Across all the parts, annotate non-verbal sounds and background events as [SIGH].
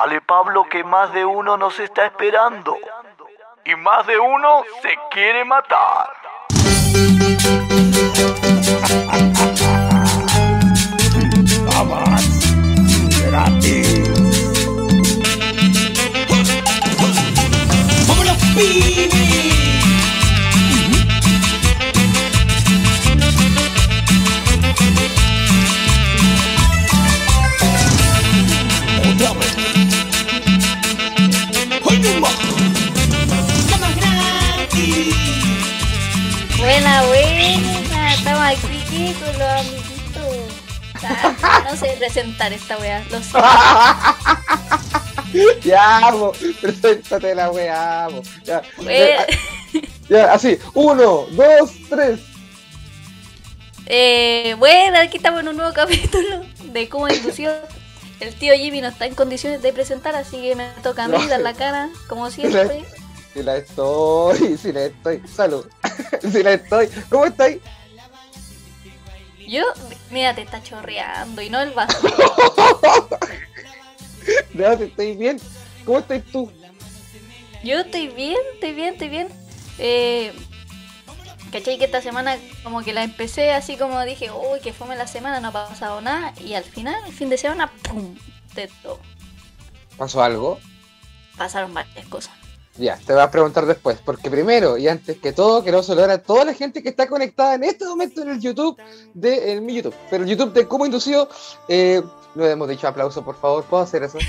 Dale, Pablo, que más de uno nos está esperando. Y más de uno se quiere matar. Amiguitos. [LAUGHS] Ah, No sé presentar esta weá, lo sé. [LAUGHS] ya, po, preséntate la weá, po. Ya, así, uno, dos, tres. Eh, bueno, aquí estamos en un nuevo [LAUGHS] capítulo de cómo indució. El tío Jimmy no está en condiciones de presentar, así que me toca a mí No. dar la cara, como siempre. Si la estoy, si la estoy. Salud. si la estoy. ¿Cómo estáis? Yo, mira, te está chorreando y no el vaso. [LAUGHS] Ya, te estoy bien. ¿Cómo estás tú? Yo estoy bien, estoy bien, estoy bien. Eh, ¿Cachai? Que esta semana como que la empecé así como dije, uy, que fome la semana, no ha pasado nada. Y al final, el fin de semana, ¡pum! De todo. ¿Pasó algo? Pasaron varias cosas. Ya, te voy a preguntar después, porque primero y antes que todo quiero saludar a toda la gente que está conectada en este momento en el YouTube de en mi YouTube, pero el YouTube de cómo inducido, eh, no hemos dicho aplauso, por favor, ¿puedo hacer eso? [LAUGHS]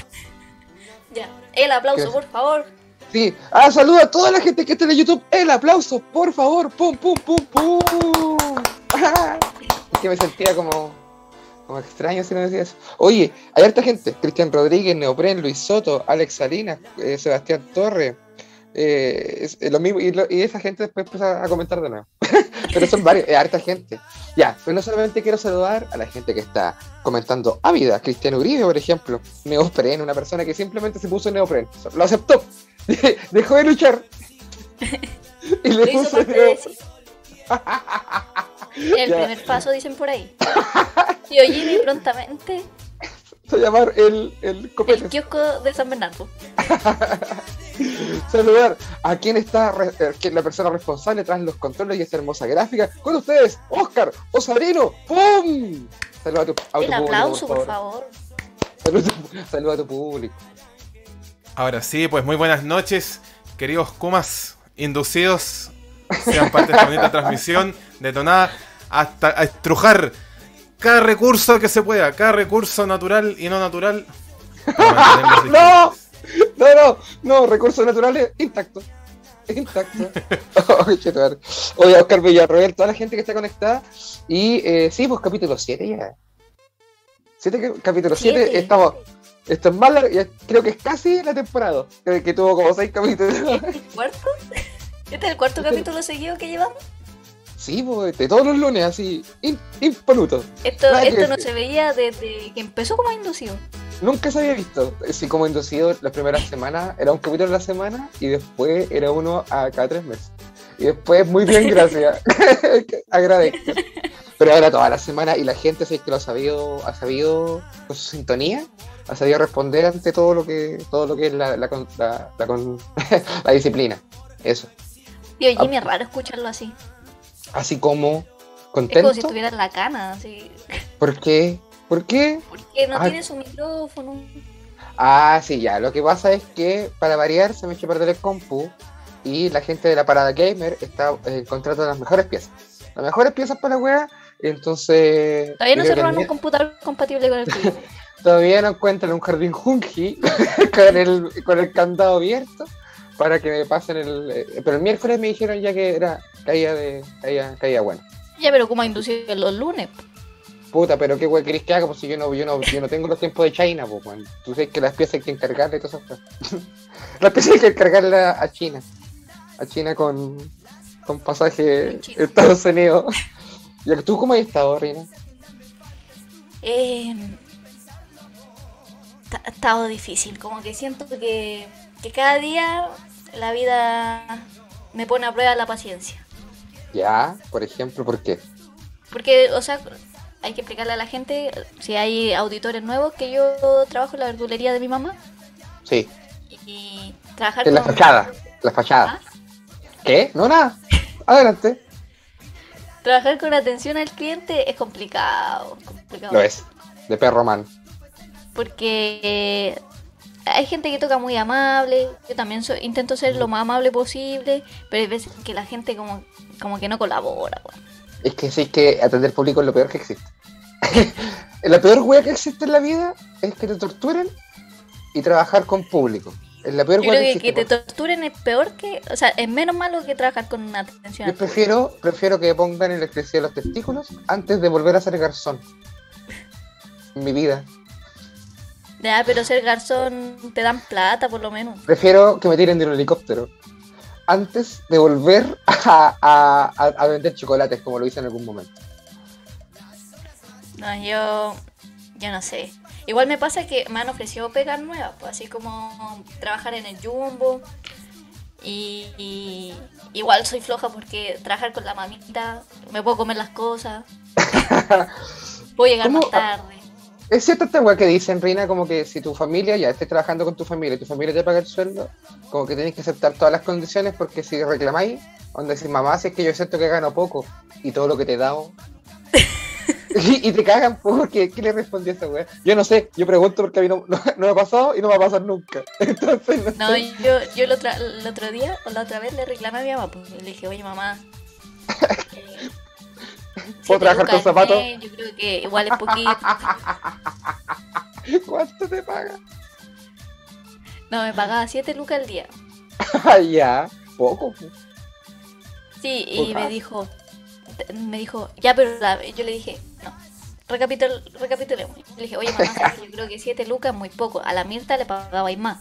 Ya, el aplauso, por favor. Sí, ah, saluda a toda la gente que está en el YouTube, el aplauso, por favor, pum, pum, pum, pum. Ah, [LAUGHS] Es que me sentía como, como extraño si no decía eso. Oye, hay harta gente, Cristian Rodríguez, Neopren, Luis Soto, Alex Salinas, eh, Sebastián Torre, eh, es- es lo mismo, y, lo- y esa gente después empieza a comentar de nuevo. [LAUGHS] Pero son varios, es harta gente. Ya, pero no solamente quiero saludar a la gente que está comentando a vida, Cristian Uribe, por ejemplo, Neopren, una persona que simplemente se puso Neopren, lo aceptó, [LAUGHS] dejó de luchar. [LAUGHS] Y le puso Neopren. El Ya. primer paso, dicen por ahí. Tío Jimmy prontamente Se llamar el, el el kiosco de San Bernardo. [LAUGHS] Saludar a quien está re- eh, la persona responsable tras los controles y esta hermosa gráfica. Con ustedes, Oscar Osarino. ¡Pum! Saluda a tu, a tu El público, aplauso, por favor. A tu- saluda a tu público. Ahora sí, pues muy buenas noches, queridos Kumas inducidos. Sean parte de esta bonita [LAUGHS] transmisión detonada hasta a estrujar cada recurso que se pueda, cada recurso natural y no natural. [LAUGHS] ¡No! No, no, no, recursos naturales intactos. Intactos. [LAUGHS] [LAUGHS] Oye, Oscar Villarroel, toda la gente que está conectada. Y eh, sí, pues capítulo 7 ya. Siete, ca- capítulo 7, Siete. estamos. Esto es más largo, ya creo que es casi la temporada, que, que tuvo como 6 capítulos. ¿El cuarto? ¿Este es el cuarto capítulo seguido que llevamos? Sí, pues, de todos los lunes, así, impoluto. Esto, esto no se veía desde que empezó como inducido. Nunca se había visto. Sí, como inducido las primeras semanas, era un capítulo a la semana y después era uno a cada tres meses. Y después, muy bien, [LAUGHS] gracias. [LAUGHS] Agradezco. Pero ahora toda la semana y la gente sí que lo ha sabido, ha sabido con su sintonía, ha sabido responder ante todo lo que, todo lo que es la, la, con- la, la [LAUGHS] disciplina. Eso. Tío Jimmy, es raro escucharlo así. Así como Es contento. como si estuviera en la cana, así. ¿Por qué? ¿Por qué? Porque no Ah. tiene su micrófono. Ah, sí, ya. Lo que pasa es que para variar se me echó a perder el compu y la gente de la parada gamer está eh, encontrando las mejores piezas. Las mejores piezas para la wea. Entonces. Todavía no se roban un computador compatible con el [LAUGHS] tuyo. todavía no encuentran un jardín junji [LAUGHS] con el, con el candado abierto para que me pasen el. eh, pero el miércoles me dijeron ya que era caía de. caía, caía bueno. ya, pero como inducido los lunes. Puta, pero qué wey querés que haga, pues si yo no, yo no, yo no tengo los tiempos de China, pues weón. Tú sabes que las piezas hay que encargarle y todas esas [LAUGHS] cosas. las piezas hay que encargarlas a China. A China con, con pasaje Con China. Estados Unidos. [LAUGHS] ¿Y tú cómo has estado, Reina? Eh, ta- ha estado difícil, como que siento que, que cada día la vida me pone a prueba la paciencia. Ya, por ejemplo, ¿por qué? Porque, o sea, hay que explicarle a la gente, si hay auditores nuevos, que yo trabajo en la verdulería de mi mamá. Sí, Y trabajar en la con... fachada. La fachada. ¿Ah? ¿Qué? No, nada. Adelante. Trabajar con atención al cliente es complicado. complicado. Lo es. De perro man. Porque hay gente que toca muy amable. Yo también soy- intento ser lo más amable posible. Pero hay veces que la gente como, como que no colabora. weón. Es que sí, es que atender público es lo peor que existe. [LAUGHS] la peor wea que existe en la vida es que te torturen y trabajar con público. Es la peor Yo creo que, existe. que te torturen es peor que. O sea, es menos malo que trabajar con atención Yo prefiero, prefiero que pongan electricidad los testículos antes de volver a ser garzón. En mi vida. Ya, pero ser garzón te dan plata por lo menos. Prefiero que me tiren de un helicóptero antes de volver a, a- a- a vender chocolates como lo hice en algún momento. No, yo. Yo no sé. Igual me pasa que me han ofrecido pegas nuevas, pues así como trabajar en el jumbo. Y, y igual soy floja porque trabajar con la mamita, me puedo comer las cosas. [LAUGHS] puedo llegar ¿Cómo? más tarde. Es cierto esta weá que dicen, Reina, como que si tu familia ya estés trabajando con tu familia y tu familia te paga el sueldo, como que tenés que aceptar todas las condiciones porque si reclamáis, donde decís, mamá, si es que yo siento que gano poco y todo lo que te he dado. [LAUGHS] y, y te cagan porque, ¿qué le respondió a esa weá? Yo no sé, yo pregunto porque a mí no, no- no me ha pasado y no me va a pasar nunca. [LAUGHS] Entonces, no, No, sé. yo, yo el, otro, el otro día, o la otra vez le reclamé a mi mamá, pues, le dije, oye mamá, [LAUGHS] [LAUGHS] siete trabajar con zapatos? Yo creo que igual es poquito. [LAUGHS] ¿cuánto te paga? No, me pagaba 7 lucas al día. [LAUGHS] Ya, poco. Sí, y me dijo, me dijo, ya, pero la- yo le dije, no, recapitul, recapitulemos. Le dije, oye, mamá, yo creo que 7 lucas es muy poco. A la Mirta le pagabais más.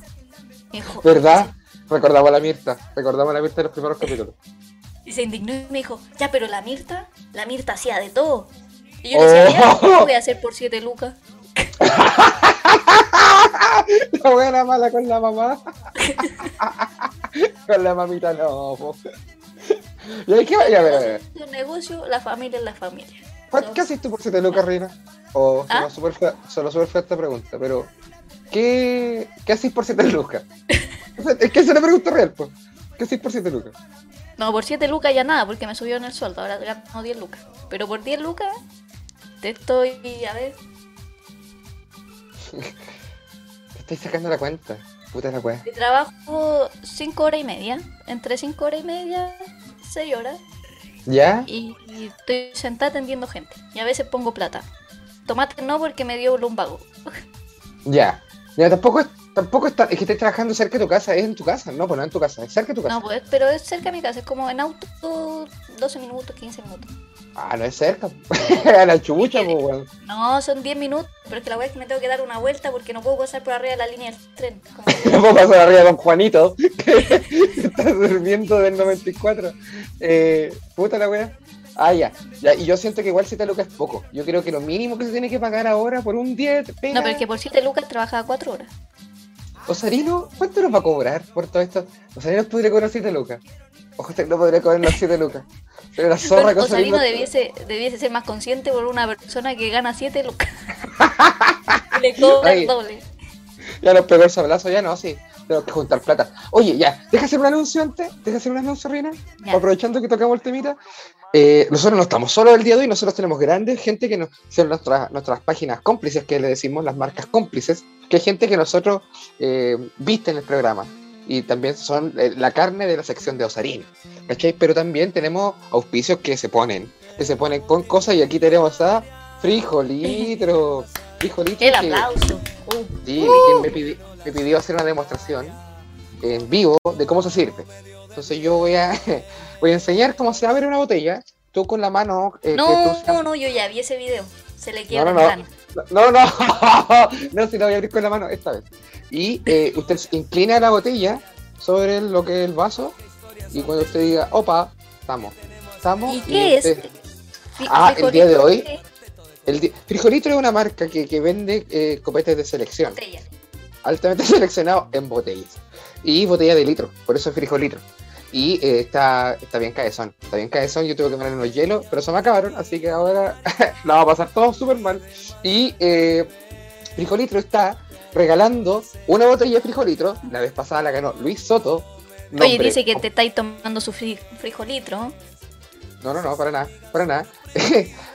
Me dijo, ¿Verdad? Recordamos a la Mirta, recordamos a la Mirta de los primeros capítulos. Y se indignó y me dijo, ya, pero la Mirta, la Mirta hacía de todo. Y yo le decía, Oh. ¿qué voy a hacer por 7 lucas? [LAUGHS] La buena mala con la mamá. [LAUGHS] con la mamita no. po. ¿Y va? Ya, a ver, a ver. Un negocio, la familia es la familia. ¿Cuánto- ¿Qué haces tú por 7 lucas, Reina? O ¿Ah? solo súper fea, solo súper fea esta pregunta, pero ¿qué, qué haces por 7 lucas? [LAUGHS] Es que es la pregunta real, pues. ¿Qué haces por 7 lucas? No, por 7 lucas ya nada, porque me subió en el sueldo, ahora gano 10 lucas. Pero por 10 lucas, te estoy, a ver, [LAUGHS] Te estoy sacando la cuenta. Puta la de trabajo 5 horas y media, entre 5 horas y media, 6 horas, ¿Ya? y, y estoy sentada atendiendo gente. Y a veces pongo plata. Tomate no porque me dio lumbago. [LAUGHS] Ya. Ya, tampoco es, tampoco está, es que estés trabajando cerca de tu casa, es en tu casa, no, pues no en tu casa, es cerca de tu casa. No, pues, pero es cerca de mi casa, es como en auto 12 minutos, 15 minutos. Ah, no es cerca. [LAUGHS] A la chucha, pues, weón. No, son 10 minutos, pero es que la weá es que me tengo que dar una vuelta porque no puedo pasar por arriba de la línea del tren. Como- [LAUGHS] No puedo pasar arriba don Juanito, [LAUGHS] que está durmiendo del 94. Eh, puta la wea. Ah, ya. ya. Y yo siento que igual 7 lucas es poco. Yo creo que lo mínimo que se tiene que pagar ahora por un día de pega. No, pero es que por 7 lucas trabajaba 4 horas. Osarino, ¿cuánto nos va a cobrar por todo esto? Osarino podría cobrar 7 lucas. Ojo, no podría cobrar las 7 lucas. Pero la zorra Pero que Osalino Osarino. debiese, debiese ser más consciente por una persona que gana 7 lucas. [LAUGHS] Le cobra el doble. Ya nos pegó el sablazo, ya no, sí. Tengo que juntar plata. Oye, ya, deja hacer un anuncio antes. Deja hacer un anuncio, Reina. Ya. Aprovechando que tocamos el temita. Eh, nosotros no estamos solos el día de hoy, nosotros tenemos grandes gente que nos son nuestras, nuestras páginas cómplices, que le decimos las marcas cómplices, que hay gente que nosotros eh, viste en el programa. Y también son eh, la carne de la sección de Osarino. ¿Cachai? Pero también tenemos auspicios que se ponen, que se ponen con cosas, y aquí tenemos a Frijolitro. [LAUGHS] Frijolitro. El que- aplauso. Uh, Sí, me, pidi- me pidió hacer una demostración en vivo de cómo se sirve. Entonces yo voy a, [LAUGHS] voy a enseñar cómo se abre una botella. Tú con la mano... eh, que No, tú no, no, yo ya vi ese video. Se le No, quiebra no, no. plan. No, no, [LAUGHS] no, si la voy a abrir con la mano esta vez. Y eh, usted inclina la botella sobre lo que es el vaso y cuando usted diga, opa, estamos. Estamos. ¿Y qué es? usted- Fi- Ah, el día de frijolito, hoy. El di- Frijolitro es una marca que, que vende eh, copetes de selección. Botella. Altamente [LAUGHS] seleccionado en botellas. Y botella de litro, por eso es frijolitro. Y eh, está, está bien caezón, está bien caezón, yo tuve que poner unos hielos, pero se me acabaron, así que ahora [LAUGHS] la va a pasar todo súper mal. Y eh, frijolitro está regalando una botella de frijolitro. La vez pasada la ganó Luis Soto. Oye, dice que te estáis tomando su fri- frijolitro. No, no, no, para nada, para nada. [LAUGHS]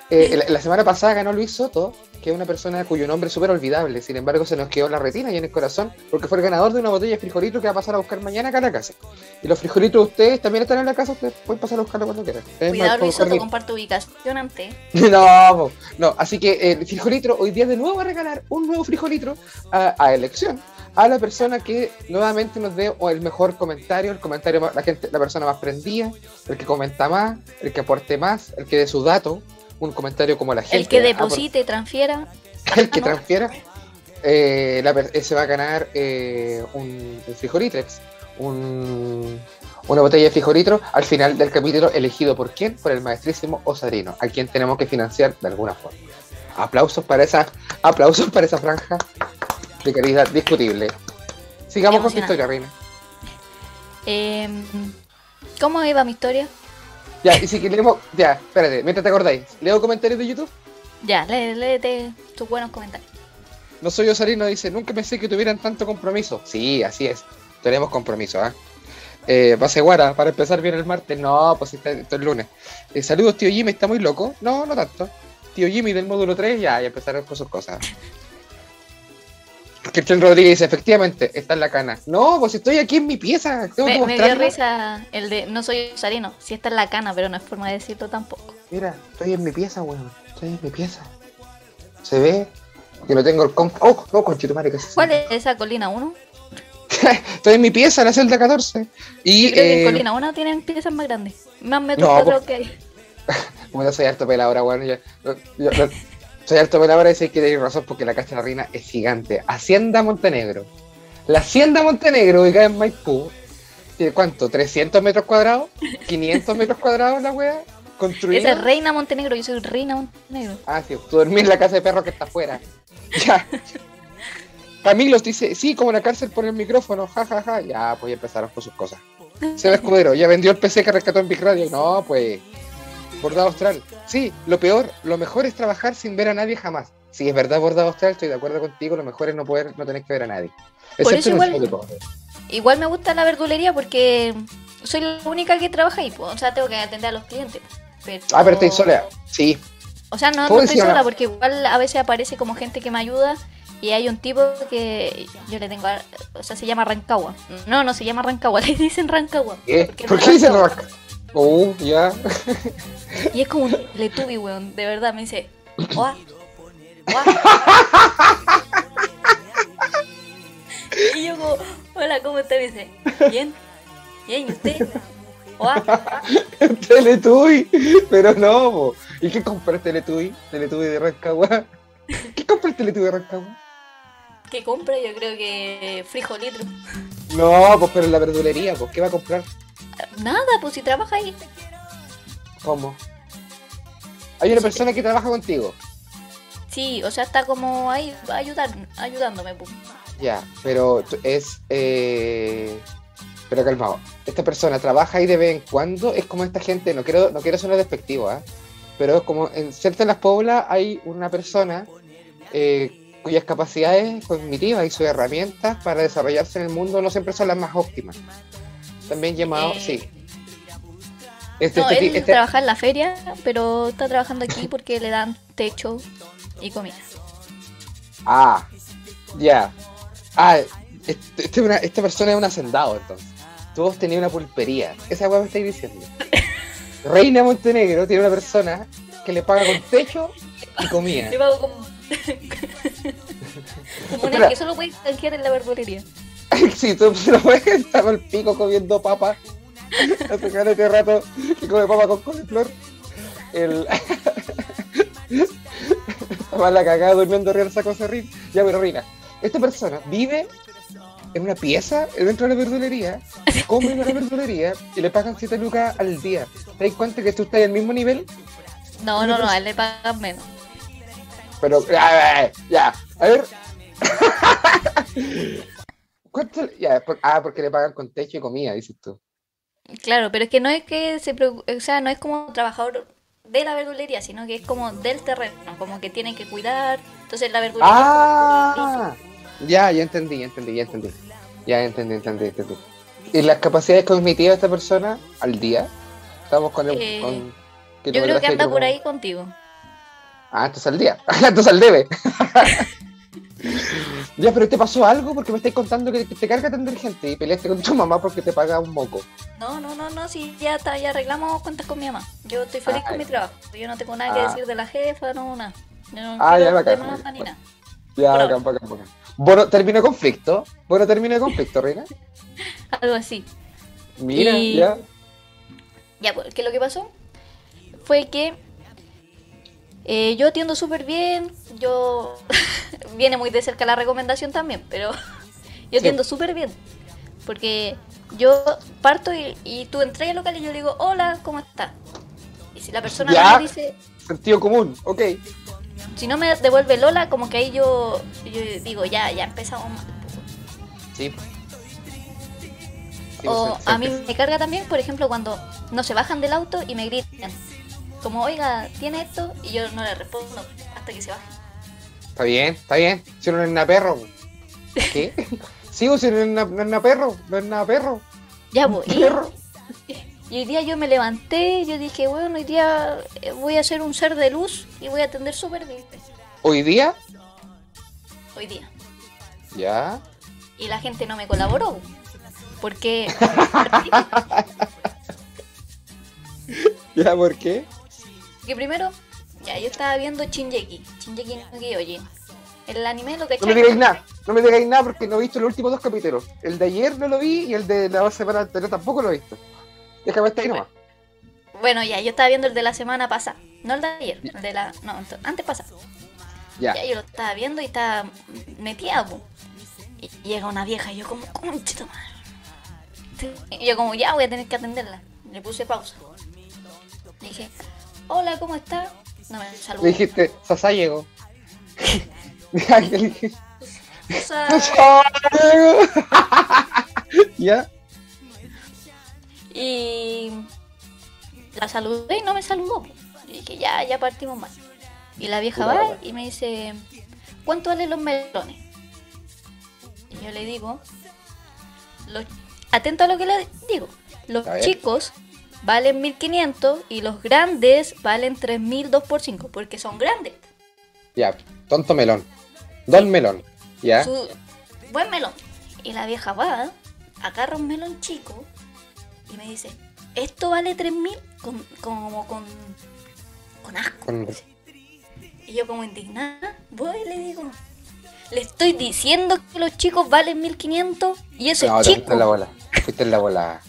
Eh, la, la semana pasada ganó Luis Soto, que es una persona cuyo nombre es súper olvidable. Sin embargo, se nos quedó en la retina y en el corazón, porque fue el ganador de una botella de frijolito que va a pasar a buscar mañana acá a la casa. Y los frijolitos de ustedes también están en la casa, ustedes pueden pasar a buscarlo cuando quieran. Cuidado, Luis Soto, comparte ubicación antes. [LAUGHS] No, no, así que eh, el frijolitro hoy día de nuevo va a regalar un nuevo frijolitro a, a elección a la persona que nuevamente nos dé el mejor comentario, el comentario más- la gente, la persona más prendida, el que comenta más, el que aporte más, el que dé su dato, un comentario como la gente. [LAUGHS] El que ah, deposite, transfiera. el que Ah, no. transfiera, eh, la per- se va a ganar eh, un, un frijolitrex, un- una botella de frijolitro al final del capítulo elegido por quién, por el maestrísimo Osarino, a quien tenemos que financiar de alguna forma. Aplausos para esa, aplausos para esa franja de calidad discutible. Sigamos con tu historia, Reina. Em, ¿Cómo iba mi historia? Ya, y si queremos, ya, espérate, mientras te acordáis, leo comentarios de YouTube. Ya, lé- léete tus buenos comentarios. No soy Osarino, dice, nunca pensé que tuvieran tanto compromiso. Sí, así es. Tenemos compromiso, ¿ah? Eh, Base Guara, para empezar bien el martes. No, pues está, esto es lunes. Eh, saludos, tío Jimmy, ¿está muy loco? No, no tanto. Tío Jimmy del módulo 3, ya, ya empezaron con sus cosas. [LAUGHS] Cristian Rodríguez efectivamente, está en la cana. No, pues estoy aquí en mi pieza. Tengo que Me, me dio risa el de no soy usarino. Sí está en la cana, pero no es forma de decirlo tampoco. Mira, estoy en mi pieza, weón. Estoy en mi pieza. ¿Se ve? Que no tengo el comp... Oh, no, conchito madre, ¿Cuál es esa colina 1? [LAUGHS] Estoy en mi pieza, la celda 14. Y, Yo creo que eh, en colina 1 tienen piezas más grandes. Más metros No, cuadrados pues- que hay. [LAUGHS] Bueno, soy harto peladora, weón. Yo, yo- yo- soy harto peladora y sé que tenéis razón porque la Casa de la Reina es gigante. Hacienda Montenegro. La Hacienda Montenegro, ubicada en Maipú, tiene cuánto? ¿300 metros cuadrados? ¿500 metros cuadrados la wea? ¿Construida? Esa es Reina Montenegro, yo soy Reina Montenegro. Ah, sí, tú dormís en la casa de perro que está afuera. [LAUGHS] Ya. Camilos dice, sí, como la cárcel por el micrófono, ja, ja, ja. Ya, pues ya empezaron con sus cosas. Seba Escudero, ya vendió el PC que rescató en Big Radio. No, pues. Bordado Austral. Sí, lo peor, lo mejor es trabajar sin ver a nadie jamás. Sí, es verdad, Bordado Austral, estoy de acuerdo contigo, lo mejor es no poder, no tener que ver a nadie. Por eso igual-. Igual me gusta la verdulería porque soy la única que trabaja ahí, pues. o sea, tengo que atender a los clientes. Pero... Ah, pero estoy sola. Sí. O sea, no, ¿Puedo no estoy sola una- porque igual a veces aparece como gente que me ayuda y hay un tipo que yo le tengo, a- o sea, se llama Rancagua. No, no se llama Rancagua, [LAUGHS] le dicen Rancagua. ¿Por qué dice Rancagua. Oh, ya. Y es como un letubi, weón, de verdad, me dice, "Oa, oa". Y yo como, hola, ¿cómo está? Me dice, bien, bien, ¿y usted? Oa. [LAUGHS] Teletubby, pero no, po. ¿y qué compra el Teletubby? Teletubby de Rancagua. ¿Qué compra el Teletubby de Rancagua? ¿Qué compra? Yo creo que frijolitro. No, pues pero en la verdulería, pues ¿qué va a comprar? Nada, pues si trabaja ahí. ¿Cómo? Hay una persona que trabaja contigo. Sí, o sea, está como ahí ayudar, ayudándome. pues. Ya, pero es. Eh... Pero calmado. Esta persona trabaja ahí de vez en cuando. Es como esta gente. No quiero, no quiero sonar despectivo, ¿ah? Pero es como en ciertas de las poblas hay una persona eh, cuyas capacidades cognitivas y sus herramientas para desarrollarse en el mundo no siempre son las más óptimas. También llamado. Eh, Sí. Este, No, este él este- trabaja en la feria, pero está trabajando aquí [LAUGHS] porque le dan techo y comida. Ah, ya. Ah, este- este una- esta persona es un hacendado, entonces. Todos tenían una pulpería. Esa weá me estáis diciendo. [LAUGHS] Reina Montenegro tiene una persona que le paga con techo y comida. Le pago como... como una que solo puedes canjear en la verdulería. si [LAUGHS] tú se lo puedes estar al pico comiendo papa. [LAUGHS] Hace este rato que come papa con coliflor. El. [LAUGHS] Estaba la cagada durmiendo arriba del saco serrín. Ya, pero Reina, esta persona vive en una pieza dentro de la verdulería, come en la verdulería y le pagan 7 lucas al día. ¿Te das cuenta que tú estás al mismo nivel? No, no, no, a él le pagan menos. Pero, ya, ya, a ver. [LAUGHS] ¿Cuánto? Ya, por- ah, porque le pagan con techo y comida, dices tú. Claro, pero es que no es que se o sea, no es como trabajador de la verdulería, sino que es como del terreno, como que tienen que cuidar. Entonces la verdulería Ah, Ya, ya entendí, ya entendí, ya entendí. Ya entendí, entendí, entendí. ¿Y las capacidades cognitivas de esta persona al día? Estamos con el. Eh, con Yo creo que anda por ahí contigo. Ah, entonces al día. [LAUGHS] entonces al debe. [LAUGHS] ya, pero ¿te pasó algo? Porque me estáis contando que te carga atender gente y peleaste con tu mamá porque te paga un moco. No, no, no, no, sí, ya está, ya arreglamos cuentas con mi mamá. Yo estoy feliz Ah, con mi ya. trabajo. Yo no tengo nada que Ah. decir de la jefa, no, nada. No Ah, ya, bacán, nada. Ya, Bueno. bacán, bacán, bacán. Bueno, terminó conflicto. Bueno, terminó conflicto, Reina. [LAUGHS] Algo así. Mira, Y- ya. Ya, pues, que lo que pasó fue que eh, yo atiendo súper bien, yo... [LAUGHS] Viene muy de cerca la recomendación también, pero [LAUGHS] yo atiendo súper bien. Porque yo parto y, y tú entras al local y yo le digo, hola, ¿cómo estás? Y si la persona Ya. no me dice, Sentido común, ok. si no me devuelve Lola, como que ahí yo, yo digo, ya, ya empezamos mal. Sí. Sí, O a mí me carga también, por ejemplo, cuando no se bajan del auto y me gritan. Como, oiga, ¿tiene esto? Y yo no le respondo hasta que se baje. Está bien, está bien. Si no es nada perro. ¿Qué? [LAUGHS] Sí, o si no es nada, nada perro, no es nada perro. Ya, pues. Perro. [LAUGHS] y hoy día yo me levanté, yo dije, bueno, hoy día eh, voy a ser un ser de luz y voy a atender súper bien. Hoy día, Hoy día. ya. Y la gente no me colaboró. Porque [LAUGHS] ¿Ya por qué? Que primero, ya yo estaba viendo Shinjeki, Shinjeki no Kyojin. El anime lo que No me digáis nada, no me digáis nada porque no he visto los últimos dos capítulos. El de ayer no lo vi y el de la semana anterior tampoco lo he visto. Déjame estar ahí nomás. Bueno, ya, yo estaba viendo el de la semana pasada. No el de ayer, el de la. No, antes pasado. Ya. Ya yo lo estaba viendo y estaba metida, po. Y llega una vieja y yo como, conchito madre. Y yo como, ya voy a tener que atenderla. Le puse pausa. Le dije, hola, ¿cómo está? No me saludó. Le dijiste, Sasá llegó. [LAUGHS] [LAUGHS] "Sasá llegó". [LAUGHS] Ya. y la saludé y no me saludó. Y dije, ya, ya partimos mal. Y la vieja va y me dice, ¿cuánto valen los melones? Y yo le digo, los, atento a lo que le digo, los chicos valen 1500 y los grandes valen 3000 2 por 5 porque son grandes. Ya, tonto melón. Don melón. Ya. Su- buen melón. Y la vieja va, agarra un melón chico y me dice, ¿esto vale 3000? Con, como con, con asco. Con- Y yo como indignada, voy y le digo, le estoy diciendo que los chicos valen 1500 y eso No, es te fuiste en la chico. bola. Fuiste en la bola.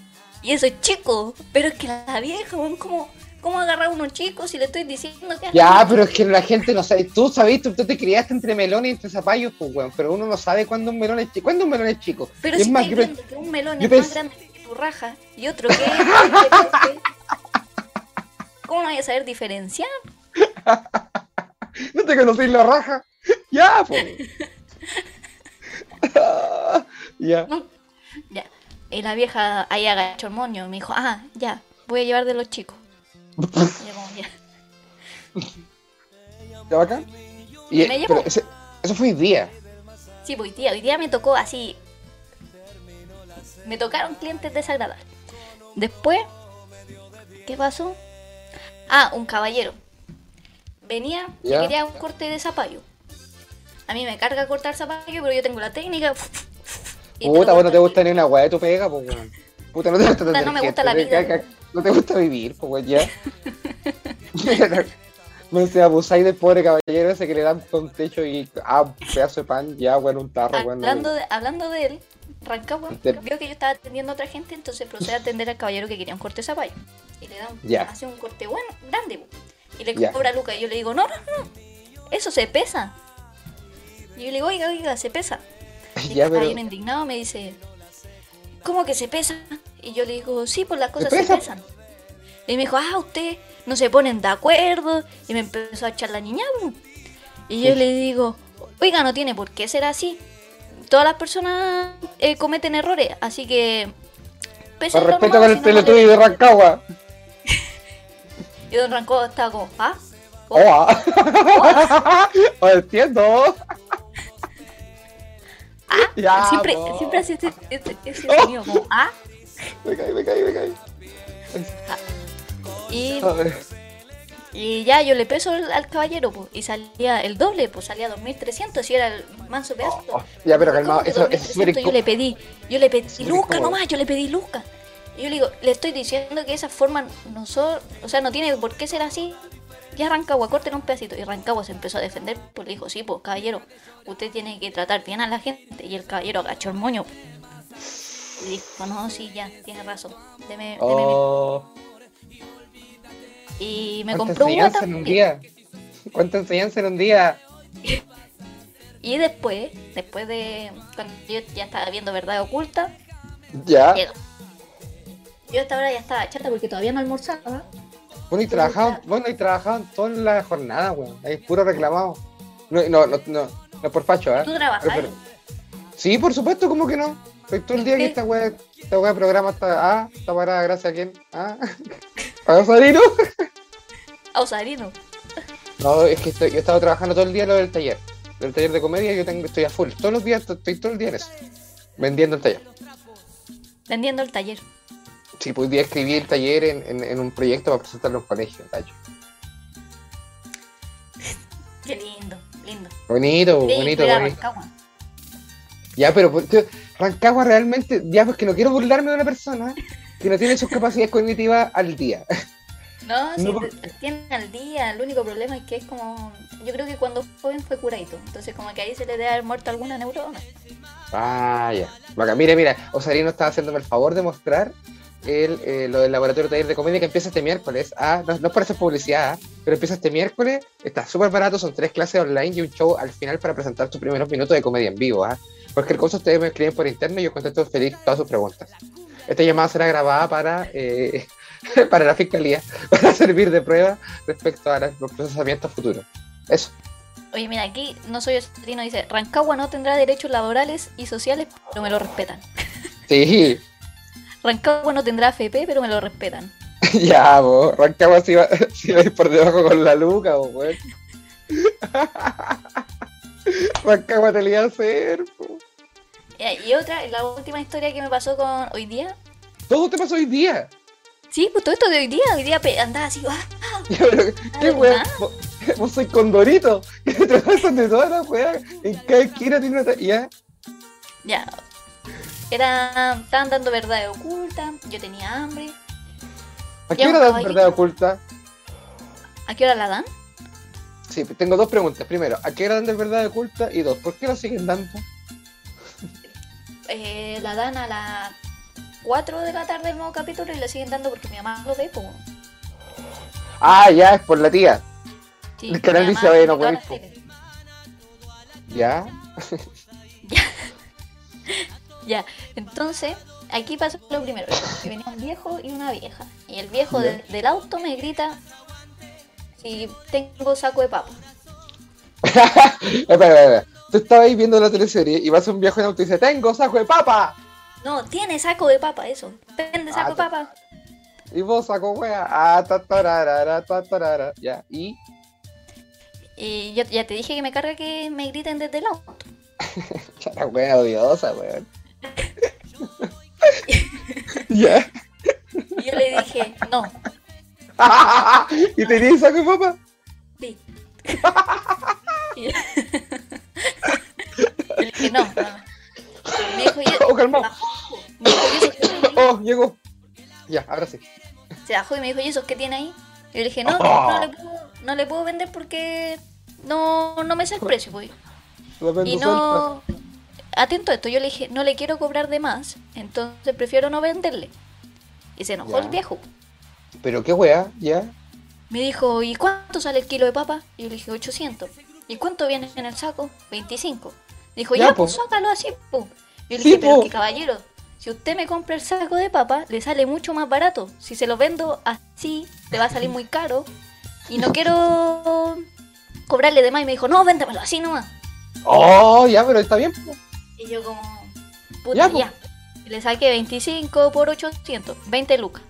Y eso es chico. Pero es que la vieja, weón, ¿cómo, ¿cómo agarrar a unos chicos si le estoy diciendo que... Ya, pero es que la gente no sabe. Tú sabes, tú, tú te criaste entre melones y entre zapallos, pues, weón. Pero uno no sabe cuándo un melón es chico. ¿Cuándo un melón es chico? Pero Y si es más, que un melón es más grande que tu raja y otro que ¿Cómo no voy a saber diferenciar? [LAUGHS] ¿No te conocéis la raja? Ya, pues. [LAUGHS] [LAUGHS] ya. Ya. Y la vieja ahí agachó el moño y me dijo, ah, ya, voy a llevar de los chicos. [LAUGHS] Y yo como, ya. Y, Me llevó. pero ese- eso fue hoy día. Sí, pues hoy día, hoy día me tocó así. Me tocaron clientes desagradables. Después, ¿qué pasó? Ah, un caballero. Venía y quería un corte de zapallo. A mí me carga cortar zapallo, pero yo tengo la técnica. Puta, vos no corto te gusta ni una weá de tu pega, pues, weón. Puta, no te gusta Puta, no me gusta la vida, No te gusta vivir, pues, weón, ya. [LAUGHS] No se abusáis del pobre caballero ese que le dan con techo y ah, un pedazo de pan, ya, weón, un tarro, weón. no- Hablando de, hablando de él, Rancagua vio que yo estaba atendiendo a otra gente, entonces procede a atender al caballero que quería un corte de zapallo. Y le da un, Ya. hace un corte bueno, grande. Y le Ya. cobra a Luca. Y yo le digo, no, no, no, eso se pesa. Y yo le digo, oiga, oiga, se pesa. [LAUGHS] Y Ya, pero. caballero indignado me dice, ¿cómo que se pesa? Y yo le digo, sí, pues las cosas pesa? se pesan. Y me dijo, ah, ustedes no se ponen de acuerdo. Y me empezó a echar la niña. po. Y yo Sí. le digo, oiga, no tiene por qué ser así. Todas las personas eh, cometen errores, así que... Respeto con el pelotudo de Rancagua. [LAUGHS] Y don Rancó estaba como, ¿ah? Oh, ah. Oh, [LAUGHS] entiendo. [LAUGHS] Ya, siempre, po. siempre hace ese, ese, ese [LAUGHS] Oh. sonido como ah. Me caí, me caí, me caí. Y, y ya yo le peso al, al caballero, pues, y salía el doble, pues salía 2300 y era el manso pedazo. Oh, ya, pero calmado, ¿Cómo que eso, es súper 2300? Yo le pedí, yo le pedí Luca nomás, yo le pedí Luca. Y yo le digo, le estoy diciendo que esa forma no son, o sea, no tiene por qué ser así. Ya Rancagua, córtele un pedacito. Y Rancagua se empezó a defender, pues le dijo, sí, pues caballero, usted tiene que tratar bien a la gente. Y el caballero agachó el moño. Y dijo, no, sí, ya, tiene razón. Deme, deme Oh, mi-". Y me ¿Cuánta compró una enseñanza en un día? ¿Cuánta enseñanza en un día? [LAUGHS] Y después, después de cuando yo ya estaba viendo verdad oculta, Ya. Yo a esta hora ya estaba chata porque todavía no almorzaba. Bueno, y trabajaban, bueno, y trabajaban toda la jornada, weón. Ahí puro reclamado. No, no, no, no, no es por facho, ¿eh? ¿Tú trabajas? Pero- Sí, por supuesto, ¿cómo que no? Estoy todo el día que esta weá, esta weá de programa está, ah, está parada gracias a quién, ah, [LAUGHS] a Osarino. A Osarino. No, es que estoy, yo he estado trabajando todo el día lo del taller, del taller de comedia, yo tengo, estoy a full, todos los días, estoy todo el día en eso, vendiendo el taller. Vendiendo el taller. Pues hoy día escribí el taller en, en, en un proyecto para presentarlo en un colegio, cacho. Qué lindo, lindo. Bonito, bonito, bonito. Rancagua. Ya, pero ¿por qué? Rancagua realmente, ya pues que no quiero burlarme de una persona que no tiene sus [LAUGHS] capacidades cognitivas al día. No, si No, te tienen al día, el único problema es que es como. Yo creo que cuando joven fue curadito. Entonces, como que ahí se le debe haber muerto alguna neurona. Vaya. Vaca, mira, mira, Osarino está haciéndome el favor de mostrar el, eh, lo del laboratorio taller de comedia que empieza este miércoles. Ah, no, no es para hacer publicidad, ah, pero empieza este miércoles. Está súper barato, son tres clases online y un show al final para presentar tus primeros minutos de comedia en vivo. Ah. Cualquier cosa ustedes me escriben por interno y yo contesto feliz todas sus preguntas. Esta llamada será grabada para, eh, [LAUGHS] para la fiscalía, [LAUGHS] para servir de prueba respecto a los procesamientos futuros. Eso. Oye, mira, aquí no soy Osarino, dice: Rancagua no tendrá derechos laborales y sociales, pero me lo respetan. Sí, Rancagua no tendrá FP, pero me lo respetan. [LAUGHS] Ya, vos, Rancagua si va, [LAUGHS] si va a ir por debajo con la luca, vos, weón. [LAUGHS] Rancagua te le iba a hacer, po. Y otra, la última historia que me pasó con hoy día. Todo te pasó hoy día. Sí, pues todo esto de hoy día, hoy día andaba así, ah, ah, ¿Qué de weón? Vos, vos sois condorito. Que te pasan de todas las weas. En cada esquina tiene una. Ya. Ya. Era. Estaban dando verdad oculta. Yo tenía hambre. ¿A qué Ya, hora caballito. verdad oculta? ¿A qué hora la dan? Sí, tengo dos preguntas. Primero, ¿a qué hora dan de verdad oculta? Y dos, ¿por qué lo siguen dando? Eh, la dan a las 4 de la tarde el nuevo capítulo y la siguen dando porque mi mamá lo ve, pues. Ah, ya, es por la tía. Sí, El canal dice, "Oye, no la po". tele. [LAUGHS] Ya. Ya, entonces, aquí pasó lo primero. Que venía un viejo y una vieja. Y el viejo de- del auto me grita si tengo saco de papa. [LAUGHS] Espera, espera, espera. Tú estabas ahí viendo la teleserie y vas a un viaje en auto y dice, ¡Tengo saco de papa! No, tiene saco de papa, eso. Vende saco Ah, de papa. Y vos saco wea. Ah, ta, tararara, ta, tarara. Ya. Y. Y yo ya te dije que me carga que me griten desde el auto. [LAUGHS] La wea odiosa, weón. [LAUGHS] [LAUGHS] ya. Y yo le dije, no, [LAUGHS] ¿Y tenías saco de papa? sí. [LAUGHS] Y yo le dije, no, no. Me dijo, y- Oh, calmado. me dijo, ¿y eso? Oh, llegó. Ya, ahora sí. Se bajó y me dijo, ¿y eso qué tiene ahí? Y yo le dije, no, Oh. no, le puedo, no le puedo vender porque no, no me sé el precio, pues. Lo vendo Y no. Atento a esto, yo le dije, no le quiero cobrar de más, entonces prefiero no venderle. Y se enojó Ya. el viejo. Pero qué wea, ya. Me dijo, ¿y cuánto sale el kilo de papa? Y yo le dije, 800. ¿Y cuánto viene en el saco? 25. Dijo, Ya, pues sácalo así, po. Yo le Sí, dije, pero po. que caballero, si usted me compra el saco de papa, le sale mucho más barato. Si se lo vendo así, le va a salir muy caro. Y no quiero cobrarle de más. Y me dijo, no, véndamelo así nomás. Oh, ya, pero está bien. po. Y yo como, puta, Ya, ya. Y le saqué 25 por 800, 20 lucas.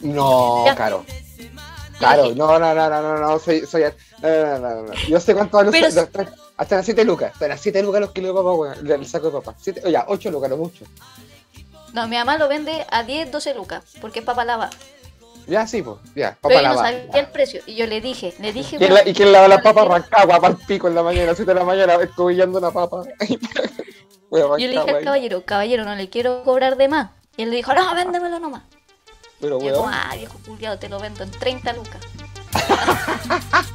No, Ya. caro. Dije- no, no, no, no, no, no, soy, soy, no, no, no, no. Yo sé cuánto vale Hasta las 7 lucas. Hasta las 7 lucas los kilos de papa, weón. El saco de papa. Siete, oye, 8 lucas, lo mucho. No, mi mamá lo vende a 10, 12 lucas, porque es papa lava. Ya, sí, pues. Ya, Pero papa yo no lava. sabía el precio. Y yo le dije, le dije. ¿Quién bueno, la- ¿Y quién lava la yo papa? le dije- Rancagua, para el pico en la mañana, 7 de la mañana, escobillando una papa. [LAUGHS] Yo le dije al caballero, caballero, no le quiero cobrar de más. Y él le dijo, no, véndemelo nomás. Pero, Y yo como, ah, viejo culiado, te lo vendo en 30 lucas. [LAUGHS]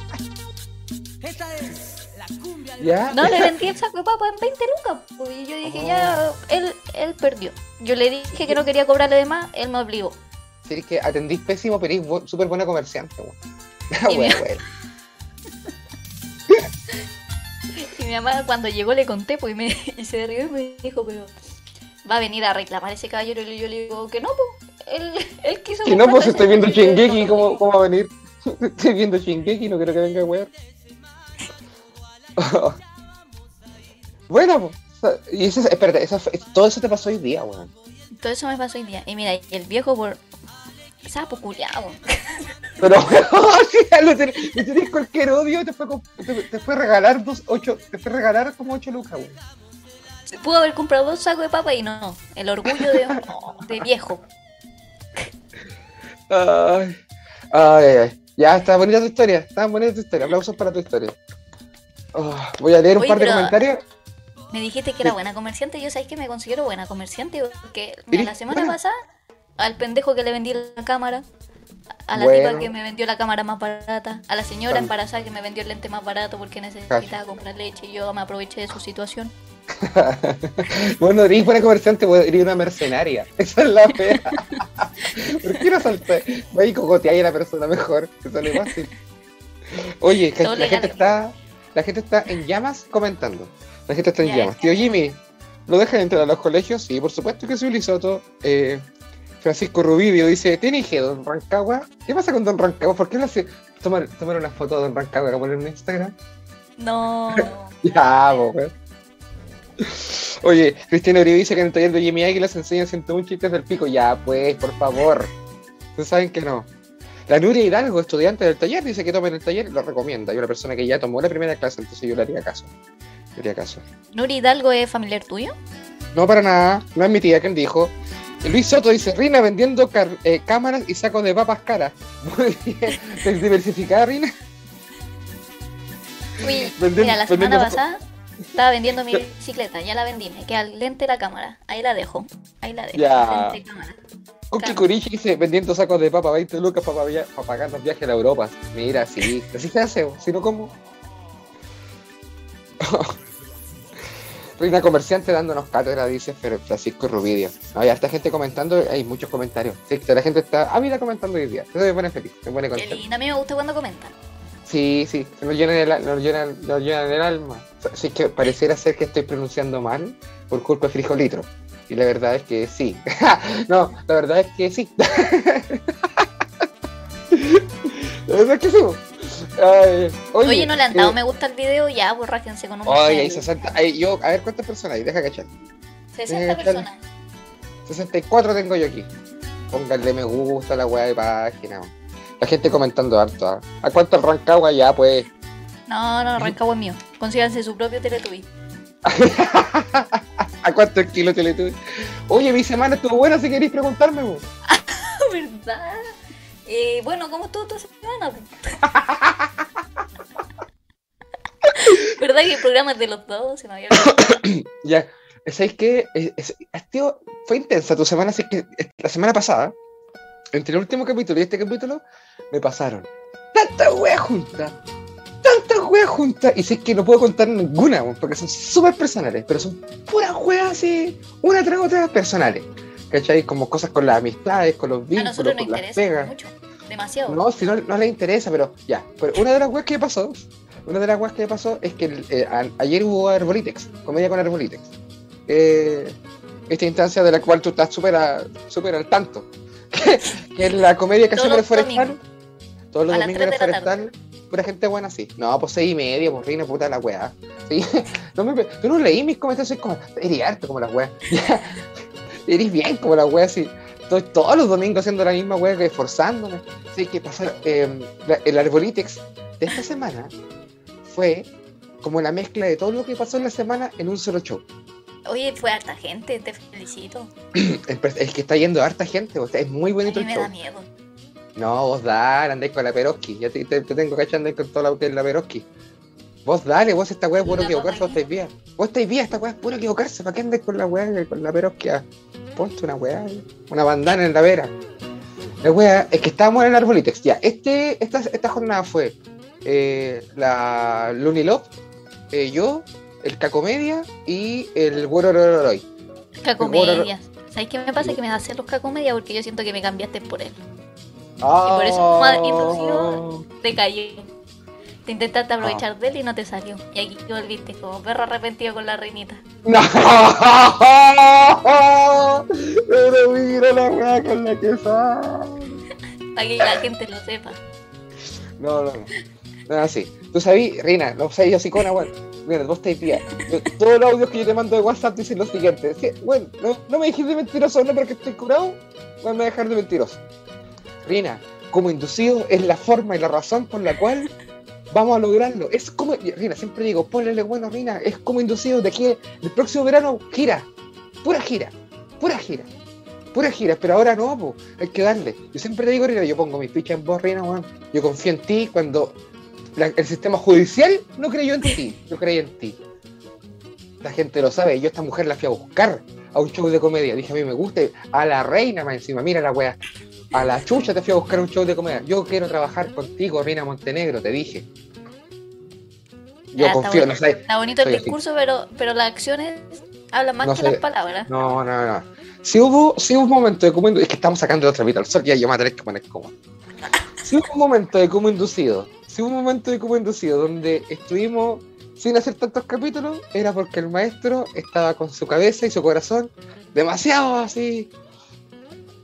¿Ya? No, le [LAUGHS] vendí el saco de papa en 20 lucas. pues, y yo dije, ya, él, él perdió. Yo le dije que no quería cobrarle de más, él me obligó. Sí, que atendís pésimo, pero eres bu- súper buena comerciante, weón. [LAUGHS] Mi- weón. [LAUGHS] Y mi mamá cuando llegó le conté, pues, y, me, [LAUGHS] y se rió y me dijo, pero va a venir a reclamar ese caballero. Y yo le digo que no, pues, él, él quiso Si no, pues estoy viendo Shingeki, ¿cómo, ¿cómo va a venir? Estoy viendo Shingeki, no quiero que venga, weón. bueno, pues. Y eso, espérate, eso todo eso te pasó hoy día, weón. Todo eso me pasó hoy día. Y mira, y el viejo por sapo culiado. Pero, [LAUGHS] lo tenés, le tenés cualquier odio, te fue, te, te fue regalar dos, ocho, te fue regalar como ocho lucas, weón. Pudo haber comprado dos sacos de papa y no. El orgullo de, [LAUGHS] de viejo. Ay, ay, ay. Ya, está bonita tu historia, está bonita tu historia. Aplausos para tu historia. Ah, voy a leer un Oye, par de comentarios. Me dijiste que era buena comerciante. Yo sabéis que me considero buena comerciante porque mira, ¿Eres la semana buena? pasada al pendejo que le vendí la cámara, a la Bueno. tipa que me vendió la cámara más barata, a la señora embarazada que me vendió el lente más barato porque necesitaba comprar leche y yo me aproveché de su situación. [LAUGHS] Bueno, eres buena comerciante, weón, eres una mercenaria. [LAUGHS] Esa es la fea. [LAUGHS] ¿Por qué no saltas? Va y cogotear a la persona mejor, que sale fácil. Oye, Todo la gente está. La gente está en llamas comentando. La gente está en Ya, llamas. Tío Jimmy, ¿lo dejan entrar a los colegios? Sí, por supuesto que sí, Lisoto. Eh, Francisco Rubidio dice, ¿tiene hija Don Rancagua? ¿Qué pasa con Don Rancagua? ¿Por qué no hace tomar, tomar una foto de Don Rancagua para poner en Instagram? No. [LAUGHS] Ya, weón. Oye, Cristiano Uribe dice que en el taller de Jimmy Águila se enseñan 101 chistes del pico. Ya, pues, por favor. Ustedes saben que no. La Nuria Hidalgo, estudiante del taller, dice que tomen el taller y lo recomienda. Yo, una persona que ya tomó la primera clase, entonces yo le haría caso. Le haría caso. ¿Nuri Hidalgo es familiar tuyo? No, para nada. No es mi tía quien dijo. Luis Soto dice, Rina vendiendo eh, cámaras y sacos de papas caras. [LAUGHS] Muy bien. Diversificada, Rina. Uy, Venden- mira, la semana pasada estaba vendiendo mi bicicleta, ya la vendí, me queda el lente la cámara, ahí la dejo, ahí la dejo, Ya. lente cámara. Curichi dice vendiendo sacos de papa 20 lucas para, para pagar los viajes a la Europa. Mira, sí, así se hace, si no, ¿cómo? Reina comerciante dándonos cátedra, dice Francisco Rubidio. No, hay harta gente comentando, hay muchos comentarios. Sí, la gente está ávida comentando hoy día. Eso me pone feliz, me pone Qué contento. lindo, a mí me gusta cuando comentan. Sí, sí, nos llenan el, nos llenan, nos llenan el alma. Así que pareciera ser que estoy pronunciando mal por culpa de frijolitro. Y la verdad es que sí. [LAUGHS] no, la verdad es que sí. [LAUGHS] la verdad es que sí. Ay, oye, Oye, no le han dado eh, me gusta al video, ya, pues rájense con un Oye, gusta. 60. ay, yo, a ver cuántas personas hay, deja cachar. 60 eh, personas. 64 tengo yo aquí. Pónganle me gusta a la weá de página. La gente comentando harto. ¿ah? ¿A cuánto Rancagua ya, pues? No, no, Rancagua es mío. Consíganse su propio Teletubby. [LAUGHS] ¿A cuánto el kilo Teletubby? Oye, mi semana estuvo buena si queréis preguntarme, vos. [LAUGHS] ¿Verdad? Eh, bueno, ¿cómo estuvo tu semana? [LAUGHS] ¿Verdad que el programa es de los dos? Se me había olvidado. [COUGHS] Ya, ¿sabéis qué? Es- es- es- tío, fue intensa tu semana, así que es- la semana pasada, entre el último capítulo y este capítulo, me pasaron tantas weas juntas, tantas weas juntas, y sé que no puedo contar ninguna, porque son súper personales, pero son puras weas así, una tras otra personales. ¿Cachai? Como cosas con las amistades, con los vínculos, con las pegas. mucho. Demasiado. No, si no, no les interesa, pero ya. Pero una de las weas que me pasó, una de las weas que me pasó es que eh, a- ayer hubo Arbolitex, comedia con Arbolitex. Eh, esta instancia de la cual tú estás súper al tanto. [LAUGHS] que es la comedia que hacemos en Forestal. Todos los domingos en Forestal. Pura gente buena, sí. No, pues seis y media, pues reina puta la wea. Sí. [LAUGHS] No me, tú no leí mis comentarios, soy como. Eres harto como la wea. [LAUGHS] Eres bien como la wea, así. Estoy todos los domingos haciendo la misma wea, que esforzándome. Sí, que pasar. eh, la- el Arbolitex de esta semana fue como la mezcla de todo lo que pasó en la semana en un solo show. Oye, fue harta gente, te felicito. [CLEARS THROAT] El que está yendo harta gente, o sea, es muy A bonito mí el me show. da miedo. No, vos dale, andáis con la Peroski. Ya te, te, te tengo cachando con toda la que es la Peroski. Vos dale, vos esta weá es puro equivocarse, vos estáis bien. Vos estáis bien, esta weá es puro equivocarse. ¿Para qué andáis con la weá, con la Peroski? Ah, Ponte una weá, una bandana en la vera. La weá es que estábamos en el Arbolitex. Ya, este, esta, esta jornada fue eh, la Lunilop, eh, yo, el Cacomedia y el Wororororoy. Cacomedias. ¿Sabes qué me pasa? Que me da celos cacomedia porque yo siento que me cambiaste por él. Ah, por eso, más inducido, Te cayó. Te intentaste aprovechar de él y no te salió. Y aquí volviste como perro arrepentido con la reinita. No, [LAUGHS] pero mira la weá con la que. Para que la gente lo sepa. No, no, no. No, así. Tú sabes, Reina, no sabes yo psicona, weón. Mira, vos estáis pía. Todos los audios que yo te mando de WhatsApp dicen lo siguiente. Sí, bueno, no, no me dejes de mentiroso, no porque estoy curado, no me voy a dejar de mentiroso. Reina, como inducido es la forma y la razón por la cual vamos a lograrlo. Es como, Rina, siempre digo, ponle bueno, Rina, es como inducido de aquí, el próximo verano, gira, pura gira, pura gira, pura gira, pero ahora no, po, hay que darle. Yo siempre te digo, Rina, yo pongo mi ficha en vos, Rina, weón. Yo confío en ti cuando el sistema judicial no creyó en ti, yo creí en ti. La gente lo sabe, yo esta mujer la fui a buscar a un show de comedia, dije a mí me gusta, a la reina más encima, mira la weá. A la chucha te fui a buscar un show de comedia. Yo quiero trabajar contigo, Reina Montenegro, te dije. Yo Ah, confío, no sé. Está bonito el así. discurso, pero, pero las acciones hablan más No que las palabras. No, no, no. Si hubo, si hubo un momento de como indu- es que estamos sacando otra vida al sol, ya yo me voy a tener que poner como. Si hubo un momento de como inducido, si hubo un momento de como inducido donde estuvimos sin hacer tantos capítulos, era porque el maestro estaba con su cabeza y su corazón demasiado así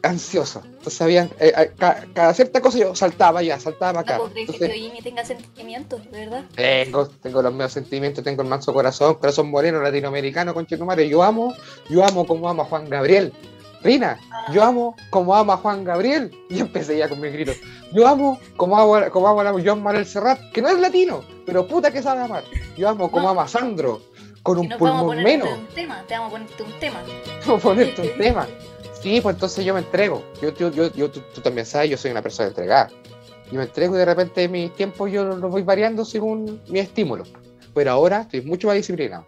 ansioso. Entonces habían, eh, eh, ca- cada cierta cosa yo saltaba ya, saltaba No acá. creer que Entonces, tío Jimmy tenga sentimientos, de verdad. tengo, tengo los mismos sentimientos, tengo el manso corazón, corazón moreno latinoamericano, con Chetumare. Yo amo, yo amo como ama Juan Gabriel. Rina, yo amo como ama Juan Gabriel. [LAUGHS] Y empecé ya con mis gritos. Yo amo como amo, como amo a Manuel Serrat, que no es latino, pero puta que sabe amar. Yo amo como No. ama a Sandro, con un nos vamos a pulmón poner menos. un tema, te vamos a ponerte un tema. [LAUGHS] Vamos a ponerte un tema. Sí, pues entonces yo me entrego. Yo, yo, yo, yo- tú, tú también sabes, yo soy una persona entregada. Yo me entrego y de repente mis tiempos yo los voy variando según mi estímulo. Pero ahora estoy mucho más disciplinado.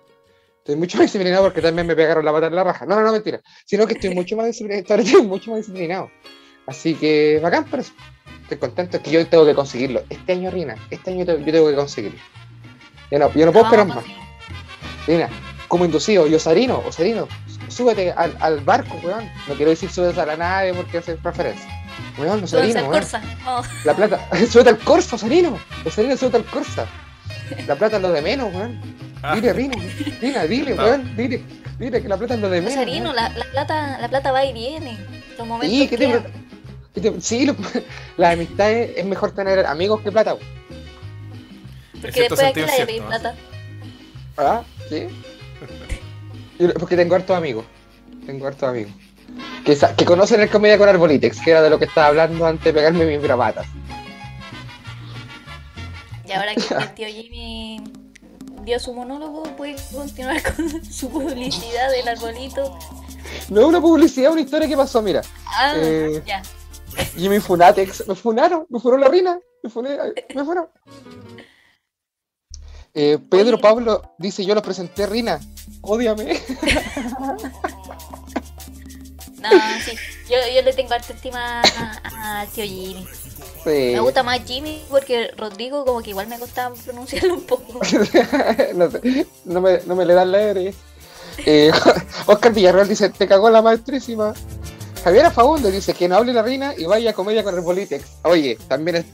Estoy mucho [LAUGHS] más disciplinado porque también me pegaron la pata en la raja. No, no, no, mentira. Sino que estoy mucho más disciplinado. [LAUGHS] Ahora estoy mucho más disciplinado. Así que bacán por eso. Estoy contento que yo tengo que conseguirlo. Este año, Rina, este año yo tengo que conseguirlo. Yo no, yo no puedo esperar más. Mira, como inducido, y Osarino, Osarino, súbete al, al barco, weón. No quiero decir súbete a la nave porque hace referencia. Weón, Osarino, weón. Corsa. Vamos. La plata, [LAUGHS] súbete al Corsa, Osarino. Osarino, súbete al Corsa. La plata es lo de menos, weón. Ah, Dile, Rina, Rina, dile, No. weón, dile, dile que la plata es lo de menos. Rosarino, weón. la, la plata, la plata va y viene. Los momentos Sí, ¿qué te- quedan. ¿qué te- sí, lo- [LAUGHS] la amistad es, es mejor tener amigos que plata, weón. Porque después aquí la plata. ¿Ah? ¿Sí? Porque tengo hartos amigos. Tengo hartos amigos. Que, que conocen el comedia con Arbolitex, que era de lo que estaba hablando antes de pegarme mis bravatas. Y ahora que el [LAUGHS] tío Jimmy dio su monólogo, puede continuar con su publicidad del arbolito. No es una publicidad, una historia que pasó, mira. Ah, Eh. ya. Jimmy Funatex, me funaron, me funaron la rina, me funaron, me funaron. Eh, Pedro Oye. Pablo dice, yo los presenté Rina, ódiame. [LAUGHS] No, sí. Yo, yo le tengo harta estima a- al tío Jimmy. Sí. Me gusta más Jimmy porque Rodrigo como que igual me costaba pronunciarlo un poco. [LAUGHS] no, sé, no me, no me le dan la R. Eh, [LAUGHS] Oscar Villarreal dice, te cagó la maestrísima. Javier Fagundes dice que no hable la reina y vaya a comedia con el Politex. Oye, también es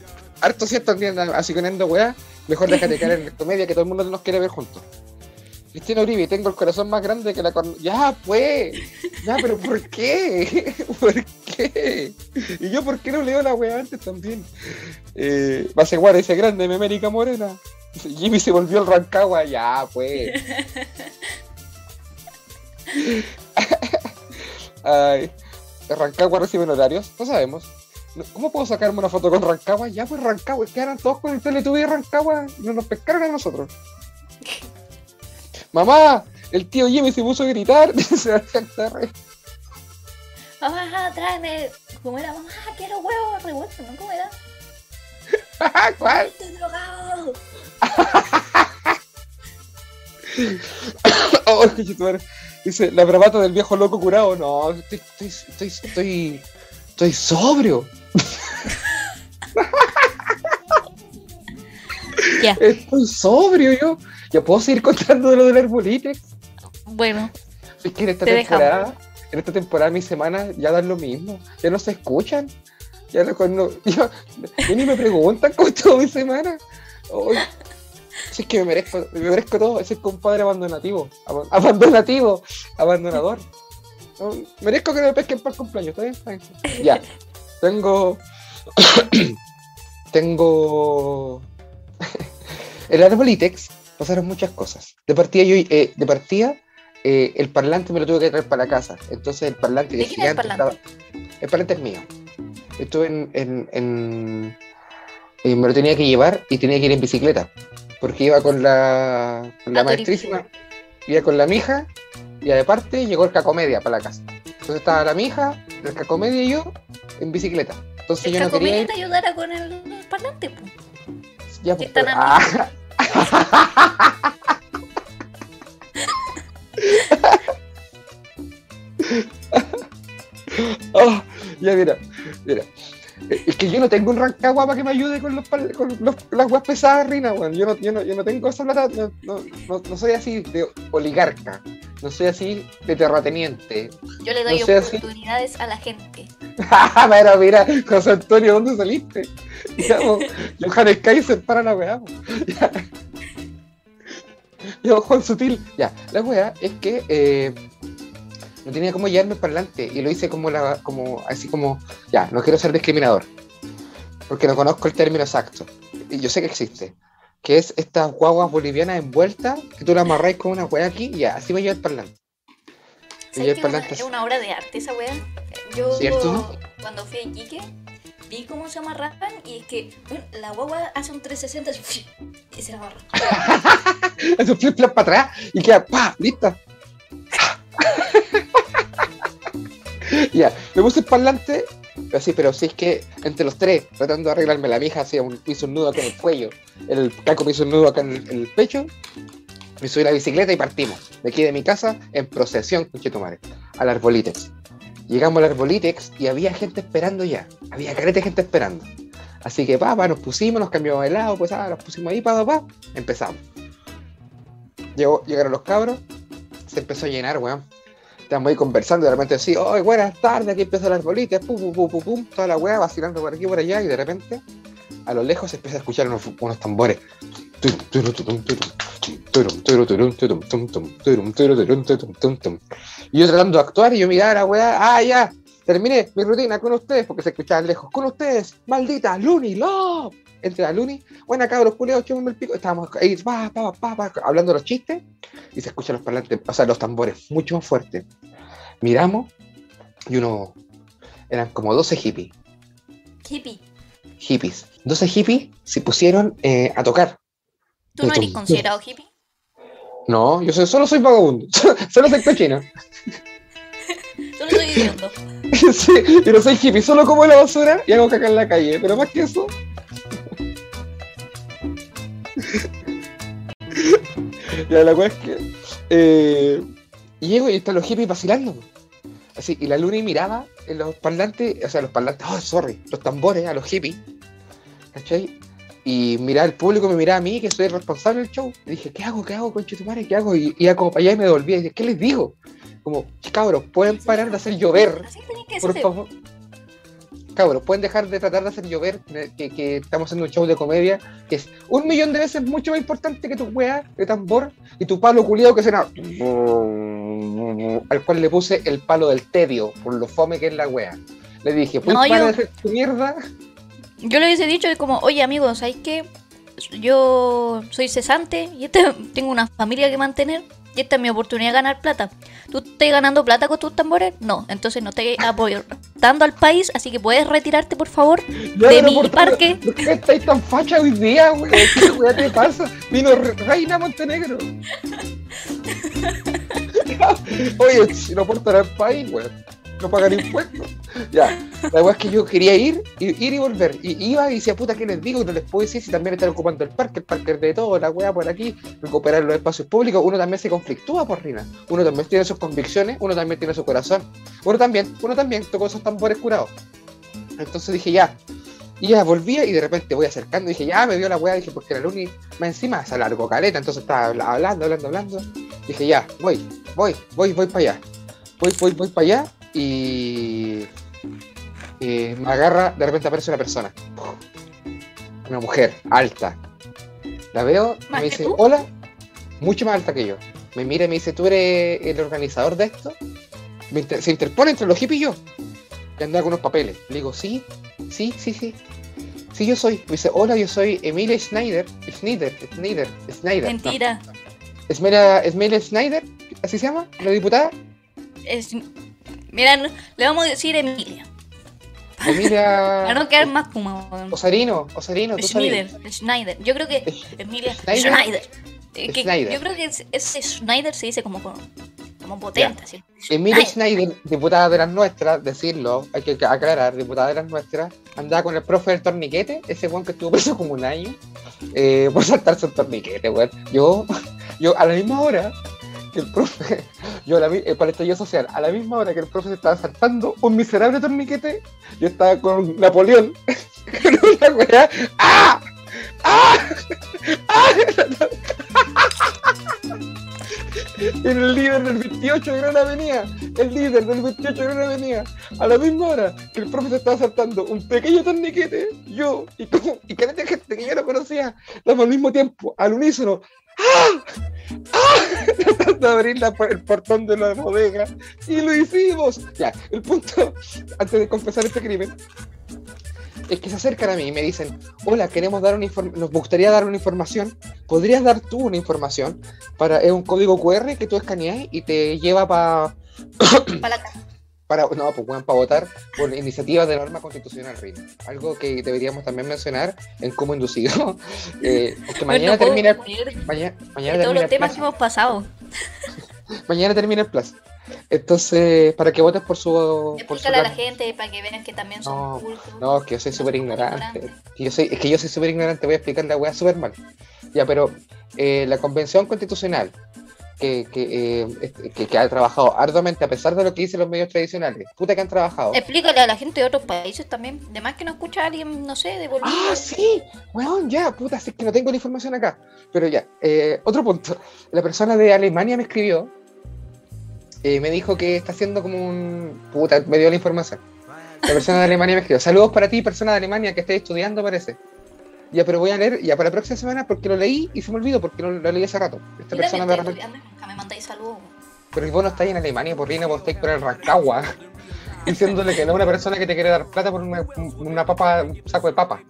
harto cierto andan así con weá. Mejor déjate caer en la comedia que todo el mundo nos quiere ver juntos. Cristina Uribe, tengo el corazón más grande que la corn- Ya, pues. Ya, pero ¿por qué? [LAUGHS] ¿Por qué? Y yo, ¿por qué no leo la weá antes también? Eh, Baseguara dice grande, mi América Morena. Jimmy se volvió el Rancagua, ya, pues. [LAUGHS] Ay, ¿Rancagua recibe honorarios? No sabemos. ¿Cómo puedo sacarme una foto con Rancagua? Ya, pues Rancagua, quedaron todos con el Teletubby de Rancagua y no nos pescaron a nosotros. [LAUGHS] mamá, el tío Jimmy se puso a gritar. [LAUGHS] Mamá, tráeme. ¿Cómo era? Mamá, quiero huevos revueltos, ¿no? ¿Cómo era? [LAUGHS] ¿Cuál? Estoy drogado. Oh, madre. Dice, la bravata del viejo loco curado. No, estoy, estoy, estoy, estoy, estoy sobrio. Estoy sobrio yo. ¿Ya puedo seguir contando lo del arbolitex? bueno. Es que en esta Te temporada, en esta temporada mis semanas ya dan lo mismo. Ya no se escuchan. Ya no, no- ya- ya ni me preguntan cómo estuvo mi semana. Si es que me merezco, me merezco todo. Ese compadre abandonativo. Ab- abandonativo. Abandonador. Merezco que me pesquen para el cumpleaños. ¿Está bien? Ya. [LAUGHS] Tengo. [COUGHS] tengo. [LAUGHS] el arbolitex pasaron muchas cosas. De partida, yo, eh, de partida eh, el parlante me lo tuve que traer para la casa. Entonces el parlante ¿De es el gigante parlante? estaba- El parlante es mío. Estuve en. en- en- eh, me lo tenía que llevar y tenía que ir en bicicleta. Porque iba con la, con la Ah, maestrísima, iba con la mija, y aparte llegó el cacomedia para la casa. Entonces estaba la mija, el cacomedia y yo en bicicleta. Entonces El yo no quería ir. te ayudara con el parlante, pues. Ya, pues, pero- ah. [LAUGHS] Ah, ya mira, mira. Eh, Es que yo no tengo un rancagua para que me ayude con, los, con los- las guas pesadas, Rina, weón. Yo no, yo, no, yo no tengo esa plata, no, no, soy así de oligarca, no soy así de terrateniente. Yo le doy así. oportunidades a la gente. [LAUGHS] pero mira, José Antonio, ¿dónde saliste? [LAUGHS] Johannes Kaiser para la weá. [LAUGHS] Yo, Juan Sutil. Ya, la weá es que eh, no tenía cómo llevarme para adelante y lo hice como la, como, así como, ya, no quiero ser discriminador, porque no conozco el término exacto. Y yo sé que existe. Que es estas guaguas bolivianas envueltas, que tú las amarráis con una weá aquí, y ya, así me lleva el parlante. Me ¿Sabes lleva que el es una, parlante es una obra de arte esa weá? Yo ¿Cierto? cuando fui a Iquique vi cómo se amarraban y es que bueno, la guagua hace un 360 así, y se la amarra. [LAUGHS] Hace un flip para atrás y queda ¡pa! ¡Lista! [LAUGHS] [LAUGHS] ya, me puse el parlante, así, pero sí es que entre los tres, tratando de arreglarme la mija, hacía un, hizo un nudo acá en el cuello, el caco me hizo un nudo acá en el, pecho, me subí la bicicleta y partimos. De aquí de mi casa, en procesión, madre, al Arbolitex. Llegamos al Arbolitex y había gente esperando ya, había careta de gente esperando. Así que, papá, nos pusimos, nos cambiamos de lado, pues, ah, nos pusimos ahí, pa, pa, pa, empezamos. Llegó, llegaron los cabros, se empezó a llenar, weón. Estábamos ahí conversando y de repente así, ¡ay, buenas tardes! Aquí empieza el arbolito, pum, pum, pum, pum, pum, toda la weá vacilando por aquí por allá, y de repente, a lo lejos se empieza a escuchar unos, tambores. Y yo tratando de actuar y yo miraba la weá, ¡ah, ya! Terminé mi rutina con ustedes, porque se escuchaban lejos. Con ustedes, maldita Looney Love. Entre la Looney, buena cabros, culeados, echémosme el pico. Estábamos ahí, pa, pa, pa, pa, hablando los chistes y se escuchan los parlantes, o sea, los tambores mucho más fuertes. Miramos y uno, eran como 12 hippies, Hippie, hippies. 12 hippies se pusieron eh, a tocar. ¿tú no eres considerado hippie? No, yo soy- solo soy vagabundo, [LAUGHS] solo soy cochino. [LAUGHS] Solo soy idiota. [LAUGHS] sí, yo no soy hippie, solo como la basura y hago caca en la calle, pero más que eso. [LAUGHS] ya, la cosa es que eh, llego y están los hippies vacilando. Así, y la luna y miraba en los parlantes, o sea, los parlantes, oh, sorry, los tambores a los hippies, ¿cachai? Y miraba al público, me miraba a mí, que soy el responsable del show. Y dije, ¿qué hago? ¿Qué hago, conche tu madre? ¿Qué hago? Y iba como para allá y me devolvía. Y dije, ¿qué les digo? Como, cabros, pueden parar de hacer llover. Así tenés que Por favor. Cabros, pueden dejar de tratar de hacer llover, que, que estamos haciendo un show de comedia, que es un millón de veces mucho más importante que tu weá de tambor y tu palo culiado que suena. Al cual le puse el palo del tedio, por lo fome que es la weá. Le dije, ¿puedes No, parar yo- de hacer tu mierda? Yo le hubiese dicho como, oye amigos, ¿sabes qué? Yo soy cesante y este, tengo una familia que mantener. Y esta es mi oportunidad de ganar plata. ¿Tú estás ganando plata con tus tambores? No, entonces no estás apoyando al país, así que puedes retirarte, por favor, Ya, de mi parque. ¿Por qué estáis tan facha hoy día, weón? ¿Qué te pasa? Vino Re- Reina Montenegro. [LAUGHS] [LAUGHS] Oye, si no aportan al país, weón. No pagan impuestos. Ya, la weá es que yo quería ir, ir y volver. Y iba y decía, puta, ¿qué les digo? Y no les puedo decir si también están ocupando el parque, el parque de todo, la weá por aquí, recuperar los espacios públicos. Uno también se conflictúa por Rina. Uno también tiene sus convicciones, uno también tiene su corazón. Uno también, uno también tocó esos tambores curados. Entonces dije, ya. Y ya volvía y de repente voy acercando dije, ya me dio la weá, dije, porque la Luni más encima se alargó caleta, entonces estaba habla- hablando, hablando, hablando. Dije, ya, voy, voy, voy, voy para allá. Voy, voy, voy para allá y, me agarra, de repente aparece una persona. Una mujer alta. La veo y ¿Más me dice, tú? hola, mucho más alta que yo. Me mira y me dice, ¿tú eres el organizador de esto? Me inter- se interpone entre los hippies y yo. Y andaba con unos papeles. Le digo, sí, sí, sí, sí. Sí, yo soy. Me dice, hola, yo soy Emilia Schneider. Schneider, Schneider, Schneider. Mentira. No, Emilia Schneider, ¿así se llama? ¿La diputada? Es, mira, le vamos a decir Emilia. [LAUGHS] Para Emilia. no quedar más kuma. weón. Osarino, Osarino, tú Schneider, sabes. Schneider. Yo creo que Emilia Schneider. Schneider. Eh, que Schneider. Yo creo que ese- ese Schneider se dice como, como, potente. así. Emilia Schneider. Schneider, diputada de las nuestras, decirlo, hay que aclarar, diputada de las nuestras, andaba con el profe del torniquete, ese weón que estuvo preso como un año, eh, [LAUGHS] por saltarse el torniquete, weón. Yo, yo a la misma hora que el profe, [LAUGHS] yo a la, eh, para el estallido social, a la misma hora que el profe se estaba saltando un miserable torniquete, yo estaba con Napoleón, [LAUGHS] con una weá, ¡ah! ¡ah! ¡ah! [LAUGHS] el líder del 28 de Gran Avenida, el líder del 28 de Gran Avenida, a la misma hora que el profe se estaba saltando un pequeño torniquete, yo y, como, y que gente que yo no conocía, damos al mismo tiempo, al unísono, ¡ah! ¡ah! [LAUGHS] tratando de abrir la el portón de la bodega, y lo hicimos. Ya, el punto, antes de confesar este crimen, es que se acercan a mí y me dicen, hola, queremos dar una nos gustaría dar una información, ¿podrías dar tú una información? Para, es un código QR que tú escaneas y te lleva pa- Para la casa. Para, no, pues, weón, para votar por iniciativas de norma constitucional, Rina. Algo que deberíamos también mencionar en cómo inducido. [LAUGHS] Eh, [LAUGHS] porque mañana no termina, mañana, de mañana todos termina los el temas que plazo. hemos pasado. [LAUGHS] Mañana termina el plazo. Entonces, para que votes por su... Por su Explícale a la gente para que vean que también son No, cultos. No, es que yo soy súper ignorante. Yo soy, es que yo soy súper ignorante, voy a explicar la weá súper mal. Ya, pero eh, la convención constitucional que, que, eh, este, que, que ha trabajado arduamente, a pesar de lo que dicen los medios tradicionales, puta que han trabajado. Explícale a la gente de otros países también. Además que no escucha a alguien, no sé, de Bolivia. Ah, sí, weón, ya, puta, es que no tengo la información acá. Pero ya, eh, otro punto. La persona de Alemania me escribió, eh, me dijo que está haciendo como un... Puta, me dio la información. La persona de Alemania me escribió, saludos para ti, persona de Alemania que esté estudiando, parece. Ya, pero voy a leer ya para la próxima semana porque lo leí y se me olvidó porque lo, lo leí hace rato. Esta persona me repente... me mandáis saludos. Pero vos no estáis en Alemania, por Rina, vos estáis con el Rancagua. [LAUGHS] Diciéndole que no es una persona que te quiere dar plata por una, una papa, un saco de papa.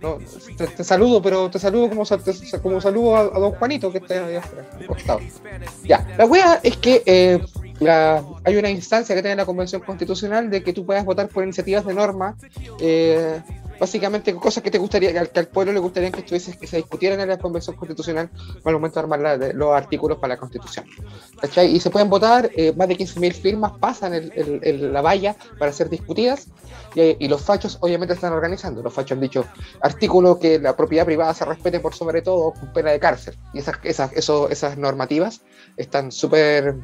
No, te, te saludo, pero te saludo como, te- como saludo a, a don Juanito que está allá afuera, costado. Ya, la wea es que eh, la- hay una instancia que tiene la Convención Constitucional de que tú puedas votar por iniciativas de norma, eh, básicamente cosas que te gustaría, que al, pueblo le gustaría que estuviese, que se discutieran en la Convención Constitucional al momento de armar los artículos para la Constitución. ¿cachai? Y se pueden votar, eh, más de 15.000 firmas pasan el- la valla para ser discutidas y, y los fachos obviamente están organizando. Los fachos han dicho artículo que la propiedad privada se respete por sobre todo con pena de cárcel. Y esas, esas, esas normativas están súper...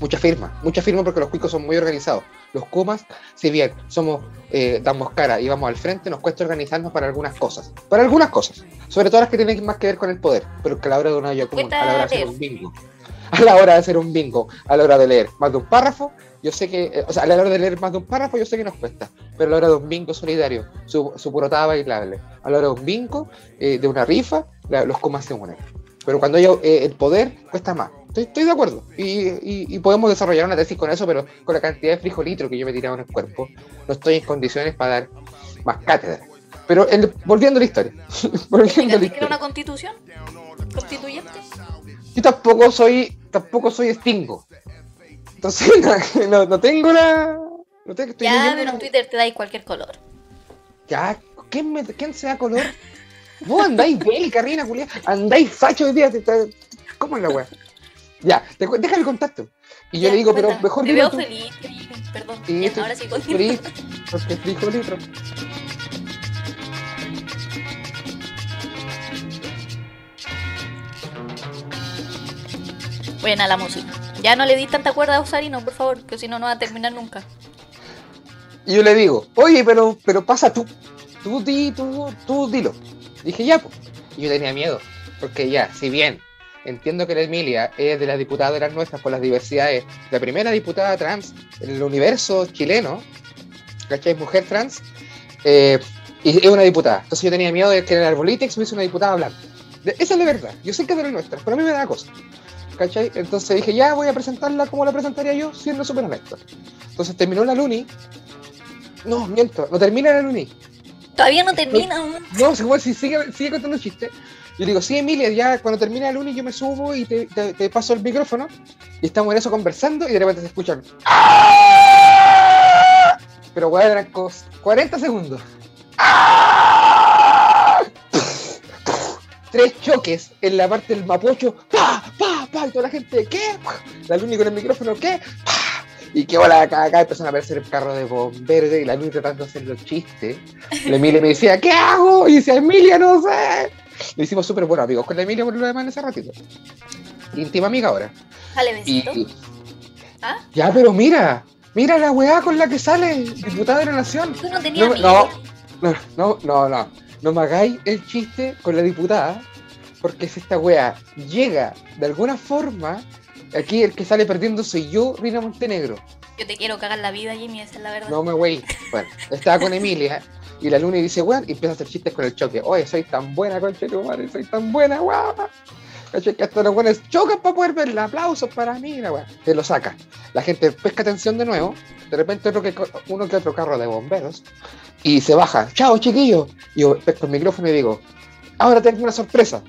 Mucha firma, mucha firma porque los cuicos son muy organizados. Los Kumas, si bien somos, eh, damos cara y vamos al frente, nos cuesta organizarnos para algunas cosas. Para algunas cosas. Sobre todo las que tienen más que ver con el poder. Pero que a la hora de una común, a la hora de hacer un bingo. [LAUGHS] A la hora de hacer un bingo, a la hora de leer más de un párrafo, yo sé que, eh, o sea, a la hora de leer más de un párrafo, yo sé que nos cuesta. Pero a la hora de un bingo solidario, su, su purotada bailable. A la hora de un bingo, eh, de una rifa, la- los comas se unen. Pero cuando hay eh, el poder, cuesta más. Estoy, estoy de acuerdo. Y, y- y podemos desarrollar una tesis con eso, pero con la cantidad de frijolitro que yo me he tirado en el cuerpo, no estoy en condiciones para dar más cátedra. Pero el- volviendo a la historia. [LAUGHS] volviendo a la ¿Fíjate que era historia. una constitución? ¿Constituyente? yo tampoco soy, tampoco soy Stingo. Entonces [LAUGHS] no, no, tengo la. No tengo, estoy Ya, pero en Twitter te dais cualquier color. Ya, ¿quién, me, ¿quién se da color? Vos andáis bélica, reina Julián. Andáis facho hoy día. te- te- ¿Cómo es la weá? Ya, te deja el contacto. Y yo Ya, le digo, pero mejor Te veo tú. feliz. Perdón. Sí, Ya, ahora sí continúa. feliz, porque frijolito. Buena la música. Ya no le di tanta cuerda a Osarino, por favor, que si no, no va a terminar nunca. Y yo le digo, oye, pero, pero pasa tú. Tú, di, tú, tú dilo. Dije, ya, pues. Y yo tenía miedo. Porque ya, si bien entiendo que la Emilia es de las las nuestras por las diversidades, la primera diputada trans en el universo chileno, ¿cachai? Mujer trans, eh, y es una diputada. Entonces yo tenía miedo de que en el Arbolitex hubiese una diputada blanca. Esa es la verdad. Yo sé que es de las nuestras, pero a mí me da cosa. ¿Cachai? Entonces dije, ya voy a presentarla como la presentaría yo, siendo súper honesto. Entonces terminó la Luni. No, miento, no termina la Luni. Todavía no termina aún. No, igual si sigue, sigue contando chistes. Yo digo, sí, Emilia, ya cuando termina el Luni yo me subo y te, te- te paso el micrófono. Y estamos en eso conversando y de repente se escuchan. Pero weón, eran cos- 40 segundos. Tres choques en la parte del mapocho. ¡Pa! ¡Pa! ¡Pa! Y toda la gente, ¿qué? La Luni con el micrófono, ¿qué? ¡Pa! Y qué bola acá, acá empezaron a aparecer el carro de bomberos y la Luni tratando de hacer los chistes. La Emilia me decía, ¿qué hago? Y decía, Emilia, no sé. Lo hicimos súper buenos amigos con la Emilia por lo demás en ese ratito. Íntima amiga ahora. Dale, Y, besito. ¿Ah? ya, pero mira, mira la weá con la que sale, diputada de la nación. Tú no tenías No, amigos. no, no, no, no. No me hagáis el chiste con la diputada, porque si esta weá llega de alguna forma, aquí el que sale perdiendo soy yo, Rina Montenegro. Yo te quiero cagar la vida, Jimmy, esa es la verdad. No me wey. Bueno, estaba con Emilia y la luna y dice, weón, y empieza a hacer chistes con el choque. Oye, soy tan buena, concha de madre, soy tan buena, weón. ¿Cachai? Que hasta los buenos chocan para poder verla. Aplausos para mí, la weón. Se lo saca. La gente pesca atención de nuevo. De repente otro que, uno que otro carro de bomberos. Y se baja. Chao, chiquillo. Y yo pesco el micrófono y digo, ahora tengo una sorpresa.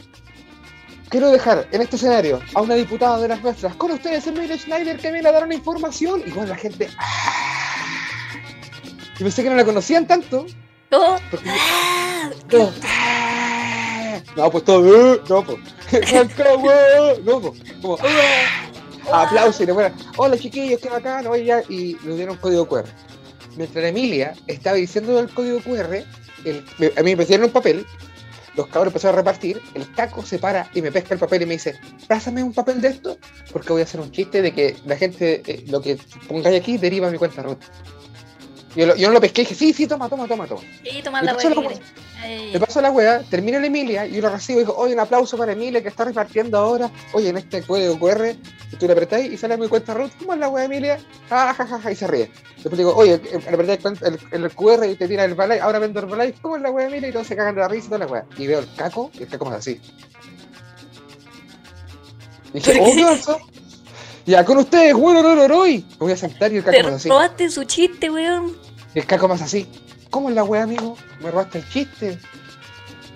Quiero dejar en este escenario a una diputada de las nuestras con ustedes, Emilio Schneider, que viene a dar una información. Y con la gente. ¡ah! Yo pensé que no la conocían tanto. Oh, Porque ah, todo, ¡ah! No, pues todo. ¡eh! No, pues. [LAUGHS] ¡Acá, weón! No, pues. Como. ¡ah! Aplausos y le ponen, Hola chiquillos, qué bacán. Oye, ya", Y le dieron código QR. Mientras Emilia estaba diciendo el código QR, el- a mí me pusieron un papel. Los cabros empezaron a repartir. El caco se para y me pesca el papel y me dice: Pásame un papel de esto, porque voy a hacer un chiste de que la gente, eh, lo que pongáis aquí, deriva a mi cuenta ruta. Yo, lo- yo no lo pesqué y dije: Sí, sí, toma, toma, toma, toma. Sí, toma la pasó wea la wea, termina la Emilia y yo lo recibo y digo, oye, un aplauso para Emilia que está repartiendo ahora. Oye, en este código QR, y tú le apretáis y sale a mi cuenta root. ¿Cómo es la wea, Emilia? Ah, ja, ja, ja, y se ríe. Después digo, oye, eh, le apretáis cuenta- el, el QR y te tira el balay, ahora vendo el balay. ¿Cómo es la wea, Emilia? Y todos se cagan de la risa y toda la wea. Y veo el caco y el caco más así. Y dije, oh, ¿qué pasó? Ya, con ustedes, bueno, no, no, Me voy a sentar y el caco más así. robaste su chiste, weón. Y el caco más así. ¿Cómo es la wea, amigo? Me robaste el chiste.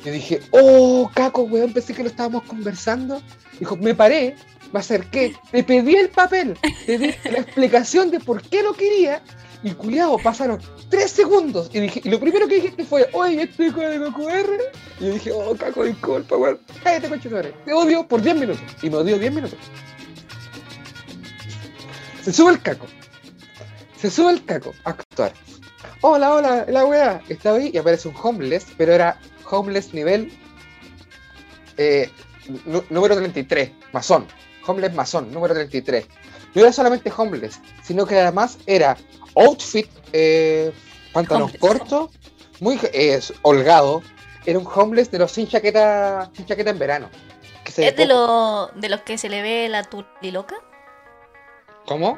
Yo dije, oh, caco, weón, pensé que lo estábamos conversando. Dijo, me paré, me acerqué, te pedí el papel, te di la explicación de por qué lo quería. Y culiado, pasaron tres segundos. Y, dije, y lo primero que dijiste fue, oye, este código QR. Y yo dije, oh, caco, disculpa, weón. Cállate, coche Te odio por 10 minutos. Y me odió 10 minutos. Se sube el caco. Se sube el caco actuar. Hola, hola, la weá. Está ahí y aparece un homeless, pero era homeless nivel eh, número 33, masón. Homeless masón, número 33. No era solamente homeless, sino que además era outfit, eh, pantalones Homeless. cortos, muy eh, holgado. Era un homeless de los sin chaqueta, sin chaqueta en verano. Que se ¿Es de, lo, de los que se le ve la turiloca? ¿Cómo?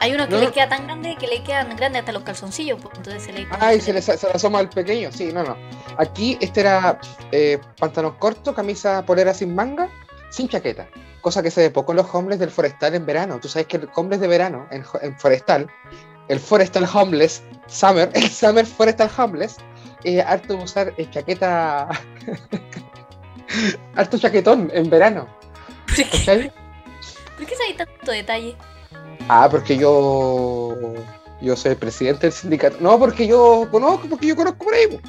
Hay uno que No. le queda tan grande que le quedan grandes hasta los calzoncillos, pues, entonces se le Ay, se le, se le asoma al pequeño. Sí, no, no. Aquí este era eh, pantalón corto, camisa polera sin manga, sin chaqueta. Cosa que se ve poco en los homeless del forestal en verano. Tú sabes que el homeless de verano en, forestal, el forestal homeless, summer, [LAUGHS] el summer forestal homeless, eh, harto de usar eh, chaqueta, [LAUGHS] harto chaquetón en verano. ¿Por qué. ¿Por qué sabes tanto detalle? Ah, porque yo. Yo soy el presidente del sindicato. No, porque yo conozco, porque yo conozco por ahí.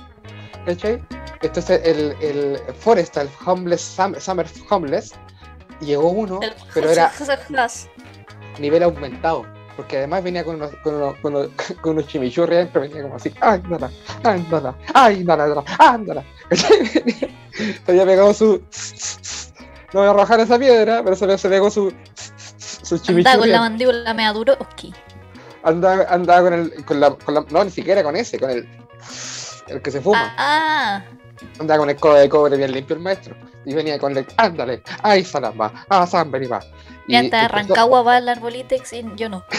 ¿Cachai? Este es el, el Forest, el Homeless, Sum- Summer Homeless. Llegó uno, El- pero era nivel aumentado. Porque además venía con unos, con unos, con unos, [LAUGHS] con unos chimichurri adentro, venía como así, ándala, ándala, ándala, ándala. Se había pegado su. [LAUGHS] No voy a arrojar esa piedra, pero se, le- se pegó su. Su Anda chimichurri. con la mandíbula mea duro. Ok. Andaba, andaba con el. Con la, con la- no, ni siquiera con ese, con el. El que se fuma. Ah, Andaba con el codo de cobre bien limpio el maestro. Y venía con el. Ándale, ay, salamba, ah, samberi va. y hasta empezó- Rancagua va al arbolitex y yo no. [LAUGHS]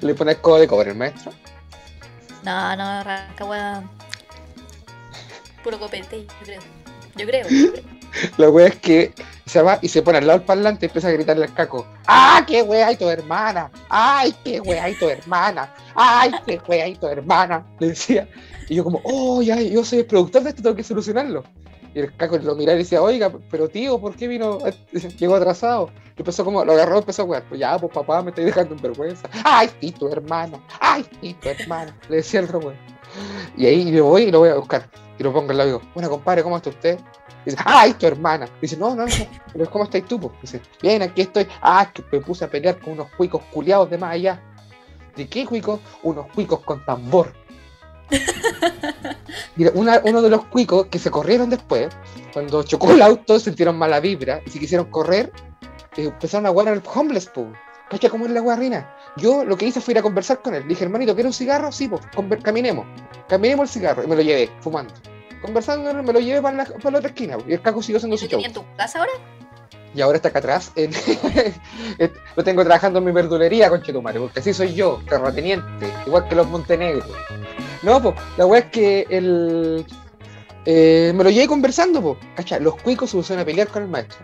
Le pone el codo de cobre el maestro. No, no, Rancagua. Puro copete, yo creo. Yo creo. yo creo. [LAUGHS] La wea es que se va y se pone al lado del parlante y empieza a gritarle al caco. ¡Ah, qué wea hay tu hermana! ¡Ay, qué wea hay tu hermana! ¡Ay, qué wea hay tu hermana! Le decía. Y yo como, oh, ya, yo soy el productor de esto, tengo que solucionarlo. Y el caco lo miraba y decía, oiga, pero tío, ¿por qué vino? [LAUGHS] Llegó atrasado. Y empezó como, lo agarró y empezó a jugar. Pues ya, pues papá, me estoy dejando en vergüenza. ¡Ay, sí, tu hermana! ¡Ay, sí, tu hermana! Le decía el robot. Y ahí yo voy y lo voy a buscar. Y lo pongo al lado y digo, bueno, compadre, ¿cómo está usted? Y dice, ¡ay, tu hermana! Dice, no, no, no, pero ¿cómo estás tú? po?" Dice, bien, aquí estoy. Ah, que me puse a pelear con unos cuicos culiados de más allá. ¿De qué cuicos? Unos cuicos con tambor. [LAUGHS] Mira, una- uno de los cuicos que se corrieron después, cuando chocó el auto, sintieron mala vibra y si quisieron correr, eh, empezaron a jugar al homeless, po. ¿Cacha cómo es la guarrina? Yo lo que hice fue ir a conversar con él. Le dije, hermanito, ¿quiere un cigarro? Sí, pues, caminemos. Caminemos el cigarro. Y me lo llevé, fumando. Conversando, me lo llevé para la, para la otra esquina. po. Y el caco siguió haciendo ¿Lo su show. en tu casa ahora? Y ahora está acá atrás. en- [LAUGHS] lo tengo trabajando en mi verdulería, conchetumare, porque así soy yo, terrateniente, igual que los Montenegro. No, pues, la weá es que el. eh, me lo llevé conversando, pues. Cacha, los cuicos se pusieron a pelear con el maestro.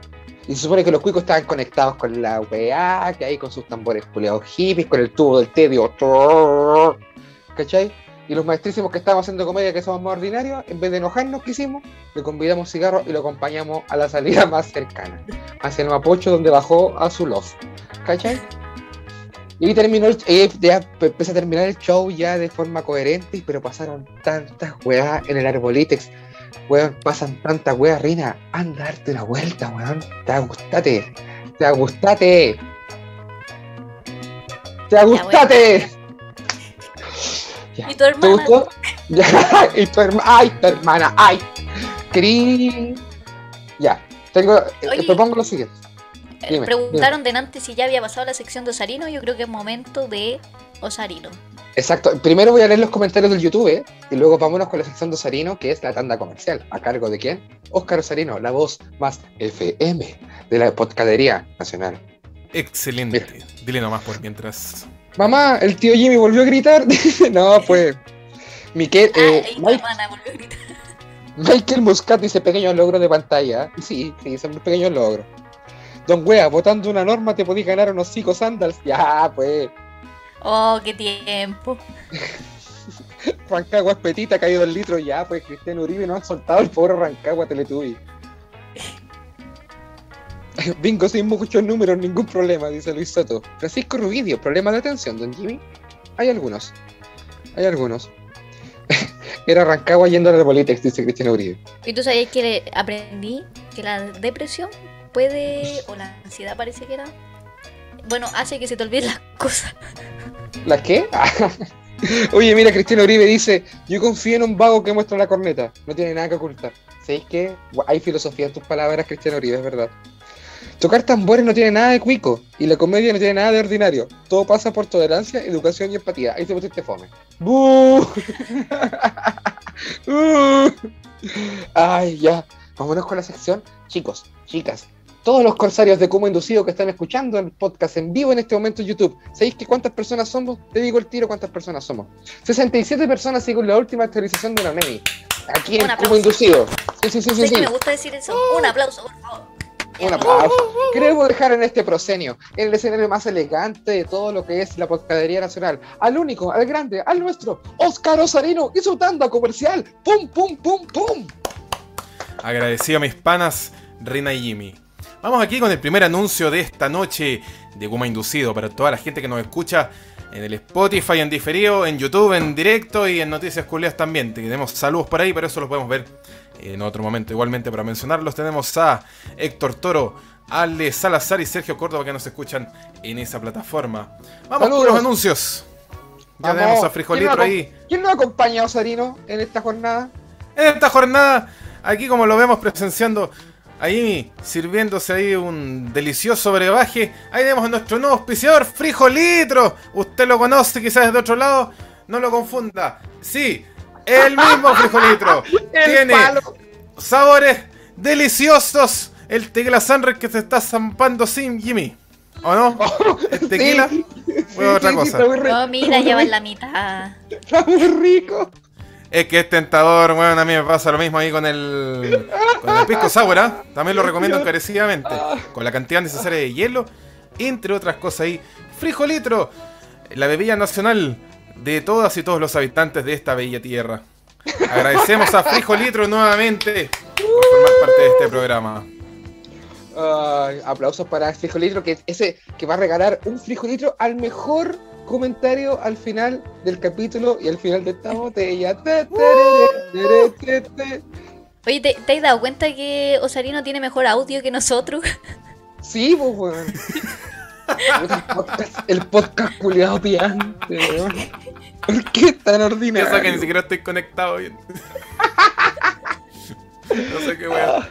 Y se supone que los cuicos estaban conectados con la weá, que ahí con sus tambores culeados hippies, con el tubo del tedio. ¿Cachai? Y los maestrísimos que estábamos haciendo comedia, que somos más ordinarios, en vez de enojarnos, ¿qué hicimos? Le convidamos cigarro y lo acompañamos a la salida más cercana, hacia el Mapocho, donde bajó a su loft. ¿Cachai? Y terminó el, eh, ya pe- empecé a terminar el show ya de forma coherente, pero pasaron tantas weas en el Arbolitex. Weón, pasan tantas weas, Rina. Anda, darte una vuelta, weón. Te agustate. Te agustate. Te agustate. Ya. ¿Y tu ¿Te hermana? gustó? Ya, [LAUGHS] y tu hermana, ay, tu hermana, ay. Querí. Ya, tengo, eh, Oye. propongo lo siguiente. Eh, Dime, Preguntaron delante si ya había pasado la sección de Osarino. Yo creo que es momento de Osarino. Exacto, primero voy a leer los comentarios del YouTube ¿eh? y luego vámonos con la sección de Osarino, que es la tanda comercial. ¿A cargo de quién? Óscar Osarino, la voz más FM de la podcadería nacional. Excelente. Dile nomás por mientras. Mamá, el tío Jimmy volvió a gritar. [LAUGHS] no, pues. Miquel, Ah, eh, y tu Mike- hermana volvió a gritar. Michael Muscat dice pequeños logros de pantalla. Sí, sí, son pequeños logros. Don Wea, votando una norma te podís ganar unos cinco sandals. Ya, pues. Oh, qué tiempo. [LAUGHS] Rancagua es petita, ha caído el litro. Ya, pues. Cristiano Uribe no han soltado el pobre Rancagua Teletubby. [LAUGHS] Bingo sin muchos números, ningún problema, dice Luis Soto. Francisco Rubidio, problemas de atención, don Jimmy. Hay algunos. Hay algunos. [LAUGHS] Era Rancagua yendo al Arbolitex, dice Cristiano Uribe. Y tú sabías que aprendí que la depresión puede, [LAUGHS] o la ansiedad parece que era, bueno, hace que se te olviden las cosas. ¿La qué? Oye, mira, Cristiano Uribe dice, yo confío en un vago que muestra la corneta. No tiene nada que ocultar. ¿Sabéis qué? Hay filosofía en tus palabras, Cristiano Uribe, es verdad. Tocar tambores no tiene nada de cuico y la comedia no tiene nada de ordinario. Todo pasa por tolerancia, educación y empatía. Ahí te pusiste fome. ¡Bú! [LAUGHS] ¡Uh! Ay, ya. Vámonos con la sección. Chicos, chicas, todos los corsarios de Como Inducido que están escuchando el podcast en vivo en este momento en YouTube. ¿Sabéis que cuántas personas somos? Te digo el tiro cuántas personas somos. 67 personas según la última actualización de la NEMI. Aquí en. Como Inducido. Sí, sí, sí, sí. sí. que me gusta decir eso. Un aplauso, por favor. Un aplauso. Queremos dejar en este proscenio, en el escenario más elegante de todo lo que es la podcadería nacional, al único, al grande, al nuestro, Óscar Osarino y su tanda comercial. ¡Pum, pum, pum, pum! Agradecido a mis panas Rina y Jimmy. Vamos aquí con el primer anuncio de esta noche de Guma Inducido para toda la gente que nos escucha en el Spotify en diferido, en YouTube en directo y en Noticias Culias también. Tenemos saludos por ahí, pero eso lo podemos ver en otro momento. Igualmente, para mencionarlos, tenemos a Héctor Toro, Ale Salazar y Sergio Córdoba que nos escuchan en esa plataforma. Vamos con los anuncios. Ya Vamos. tenemos a Frijolito ¿Quién nos ahí. ¿Quién nos acompaña, Osarino, en esta jornada? En esta jornada, aquí como lo vemos presenciando, ahí sirviéndose ahí un delicioso brebaje. Ahí tenemos a nuestro nuevo auspiciador, Frijolitro. Usted lo conoce quizás desde otro lado, no lo confunda. Sí, el mismo Frijolitro. [LAUGHS] El Tiene palo. sabores deliciosos. El tequila Sunrise que se está zampando sin Jimmy. ¿O no? ¿El tequila? Sí. Fue otra cosa. No, mira, ya va en la mitad. está muy rico. Es que es tentador, bueno, a mí me pasa lo mismo ahí con el, con el pisco sour, ¿ah? También lo recomiendo encarecidamente. Con la cantidad necesaria de hielo, entre otras cosas ahí. Frijolitro, la bebida nacional de todas y todos los habitantes de esta bella tierra. Agradecemos a Frijolitro nuevamente por formar parte de este programa. Aplausos para Frijolitro, que ese que va a regalar un frijolitro al mejor comentario al final del capítulo y al final de esta [LAUGHS] botella. Te. Oye, ¿te, te has dado cuenta que Osarino tiene mejor audio que nosotros? Sí, pues, weón. [LAUGHS] [LAUGHS] El podcast, el podcast culiado piante, weón. ¿Por qué tan ordinario? Piensa que ni siquiera estoy conectado bien. [LAUGHS] No sé qué weón.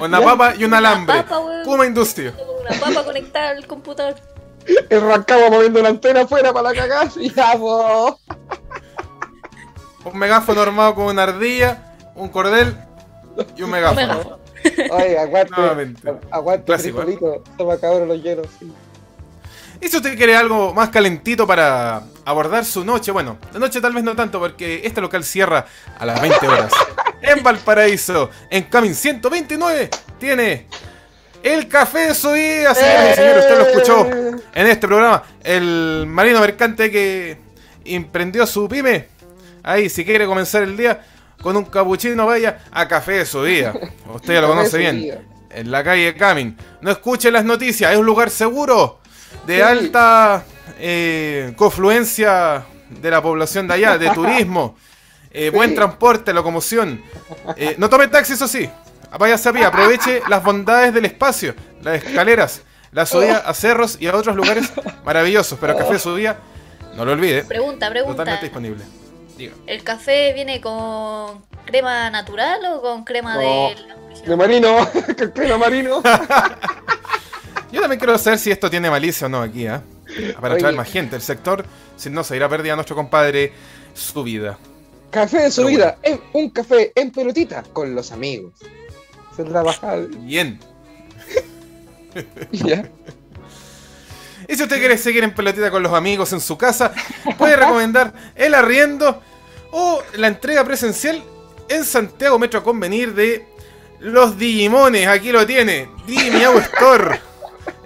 Una papa y un alambre. papa, weón. Kuma Industria. Una papa conectada al computador. [LAUGHS] El rancabo moviendo la antena afuera para la cagada. Y ya, po. Un megáfono armado con una ardilla, un cordel y un megáfono. megáfono. Oye, aguante. Nuevamente. Aguante, Clásico, ¿eh? frijolito. Toma cabrón los hielos. Sí. Y si usted quiere algo más calentito para abordar su noche, bueno, la noche tal vez no tanto porque este local cierra a las 20 horas. [LAUGHS] En Valparaíso, en Camin 129, tiene el café de su vida, señores y señores, usted lo escuchó en este programa. El marino mercante que emprendió su pyme. Ahí, si quiere comenzar el día con un capuchino, vaya a Café de su Día. Usted ya lo [LAUGHS] conoce bien. Día. En la calle Camin. No escuche las noticias, es un lugar seguro, de Sí. alta eh, confluencia de la población de allá, de [LAUGHS] turismo, eh, buen transporte, locomoción. Eh, no tome taxi, eso sí. Váyase a pie, aproveche [LAUGHS] las bondades del espacio, las escaleras, la subida a cerros y a otros lugares maravillosos. Pero Café de su día, no lo olvide, Pregunta, pregunta. totalmente disponible. Diga. ¿El café viene con crema natural o con crema No. de... De marino. [LAUGHS] Crema marino. Yo también quiero saber si esto tiene malicia o no aquí, ¿ah? Para traer más gente. El sector, si no, se irá perdiendo nuestro compadre su vida. Café de su Pero vida. En- un café en pelotita con los amigos. La bajada. Bien. [LAUGHS] Ya. Y si usted quiere seguir en pelotita con los amigos en su casa, puede recomendar el arriendo o la entrega presencial en Santiago Metro a Convenir de los Digimones. Aquí lo tiene, Digimiao Store.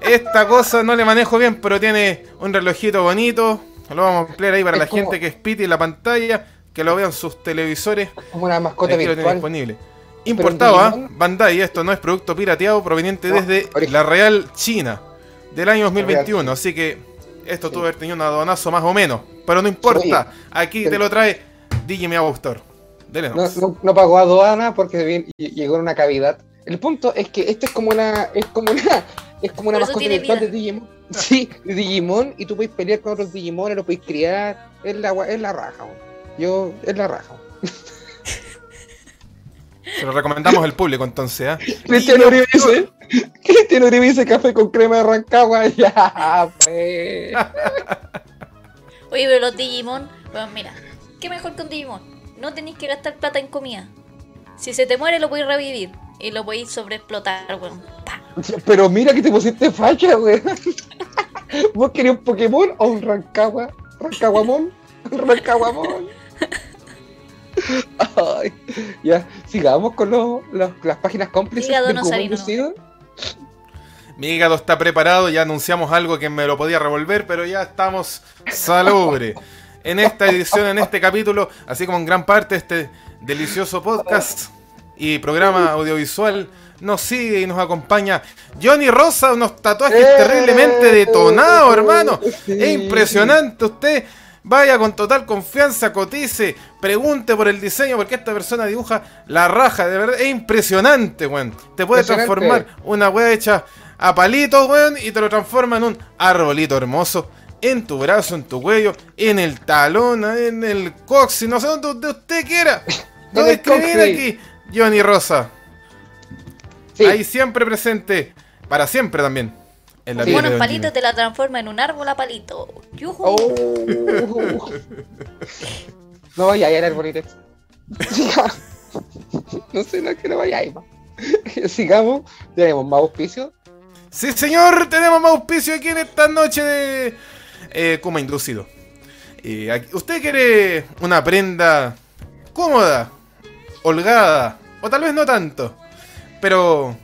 Esta cosa no le manejo bien, pero tiene un relojito bonito. Lo vamos a ampliar ahí para Es la como- gente que en la pantalla, que lo vean sus televisores. Como una mascota Aquí lo tiene virtual. disponible. Importado, ¿ah? Digimon- Bandai, esto no es producto pirateado proveniente No, desde la Real China del año Real 2021. China. Así que esto Sí. tuvo que haber tenido un adonazo más o menos. Pero no importa, aquí pero- te lo trae Digimiao Store. Dele No, no, no pagó aduana porque llegó en una cavidad. El punto es que esto es como una. Es como una. [LAUGHS] Es como una mascota virtual de Digimon. [LAUGHS] Sí, de Digimon. Y tú puedes pelear con otros Digimon, lo puedes criar. Es la, es la raja. Yo, es la raja. Se lo recomendamos al público entonces, ¿ah? Cristian Uribe dice. [LAUGHS] Cristian Uribe dice café con crema de Rancagua. Ya, pues. Oye, pero los Digimon, bueno, mira, ¿qué mejor que un Digimon? No tenéis que gastar plata en comida. Si se te muere, lo podéis revivir y lo podéis sobreexplotar, weón. Pero mira que te pusiste facha, weón. [LAUGHS] ¿Vos querías un Pokémon o un Rancagua? ¿Rancaguamón? ¿Rancaguamón? [LAUGHS] Ay, ya, sigamos con los, los- las páginas cómplices Cubo Osarino, Inducido. Mi hígado está preparado, ya anunciamos algo que me lo podía revolver, pero ya estamos salubre. En esta edición, en este capítulo, así como en gran parte de este delicioso podcast y programa audiovisual nos sigue y nos acompaña. Johnny Rosa, unos tatuajes ¡Eh! terriblemente detonados, hermano. Sí. Es impresionante usted. Vaya con total confianza, cotice, pregunte por el diseño, porque esta persona dibuja la raja, de verdad, es impresionante, weón. Te puede transformar una weá hecha a palitos, weón, y te lo transforma en un arbolito hermoso, en tu brazo, en tu cuello, en el talón, en el coxis, no sé donde, donde usted quiera. [LAUGHS] Escribir coxis. aquí, Johnny Rosa. Sí. Ahí siempre presente, para siempre también. En la Sí. Bueno, palito te la transforma en un árbol a palito. ¡Yujú! Oh. [LAUGHS] No vaya a ir al bonito. [LAUGHS] No sé, no es que no vaya a ir. [LAUGHS] Sigamos. Tenemos más auspicio. Sí, señor, tenemos más auspicio aquí en esta noche de eh, Kuma Inducido. Eh, aquí- ¿Usted quiere una prenda cómoda, holgada, o tal vez no tanto, pero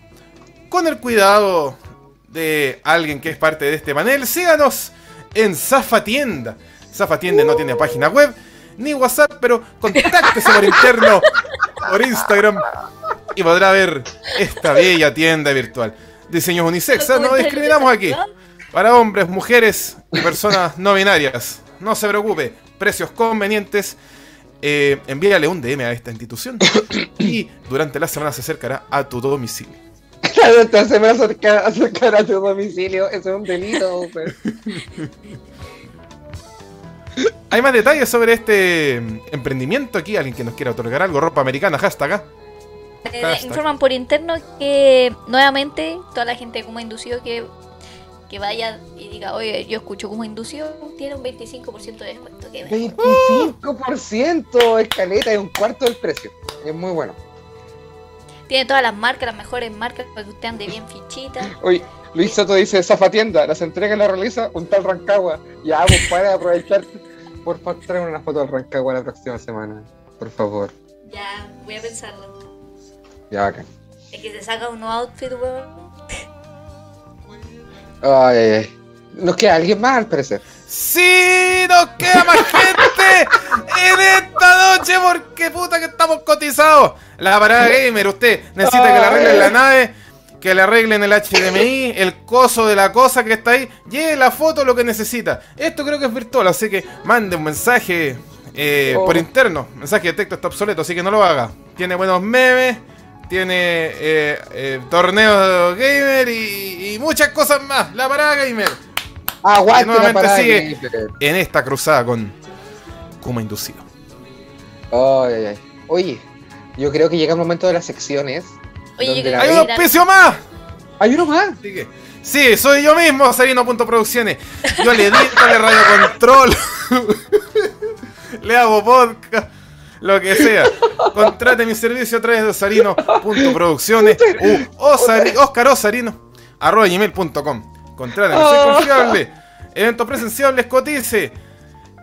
con el cuidado de alguien que es parte de este panel? Síganos en Zafa Tienda. Zafa Tienda no tiene página web ni WhatsApp, pero contáctese por [LAUGHS] interno, por Instagram, y podrá ver esta bella tienda virtual. Diseños unisex, ¿ah? no discriminamos aquí. Para hombres, mujeres y personas no binarias. No se preocupe, precios convenientes. Eh, envíale un DM a esta institución y durante la semana se acercará a tu domicilio. Esta semana acercar, acercar a tu domicilio. Eso es un delito. pues. Hay más detalles sobre este mm, emprendimiento aquí. Alguien que nos quiera otorgar algo. Ropa americana, hashtag. ¿ah? Eh, Hashtag. informan por interno que nuevamente toda la gente como inducido que, que vaya y diga, oye, yo escucho como inducido, tiene un 25% de descuento. Que me- 25% escaleta es un cuarto del precio. Es muy bueno. Tiene todas las marcas, las mejores marcas para que usted ande bien fichita. Oye, Luis Soto dice, Zafa Tienda, las entregas las realiza un tal Rancagua. Ya, pues para aprovechar. Por favor, una foto del Rancagua la próxima semana. Por favor. Ya, voy a pensarlo. Ya, bacán. Es que se saca un nuevo outfit, weón. Ay, ay, ay. Nos queda alguien más al parecer. ¡Sí! ¡Nos queda más gente en esta noche! Porque puta que estamos cotizados. La parada gamer, usted necesita que le arreglen la nave, que le arreglen el HDMI, el coso de la cosa que está ahí. Lleve la foto, lo que necesita. Esto creo que es virtual, así que mande un mensaje eh, Oh. por interno. Mensaje de texto está obsoleto, así que no lo haga. Tiene buenos memes. Tiene eh, eh, torneos gamer y, y muchas cosas más. La parada gamer. Aguante Que nuevamente la parada sigue. gamer. en esta cruzada con Kuma Inducido. Ay, ay, ay. Oye, yo creo que llega el momento de las secciones. Oye, yo ¿Dónde quiero la ¡Hay un auspicio más! Hay uno más. Así que, sí, soy yo mismo, Sarino.producciones. Yo le edito, le radio control, [LAUGHS] le hago podcast, lo que sea. Contrate mi servicio a través de Sarino.producciones u Osari- Oscar Osarino arroba gmail.com. Soy confiable. Eventos presenciables, cotice.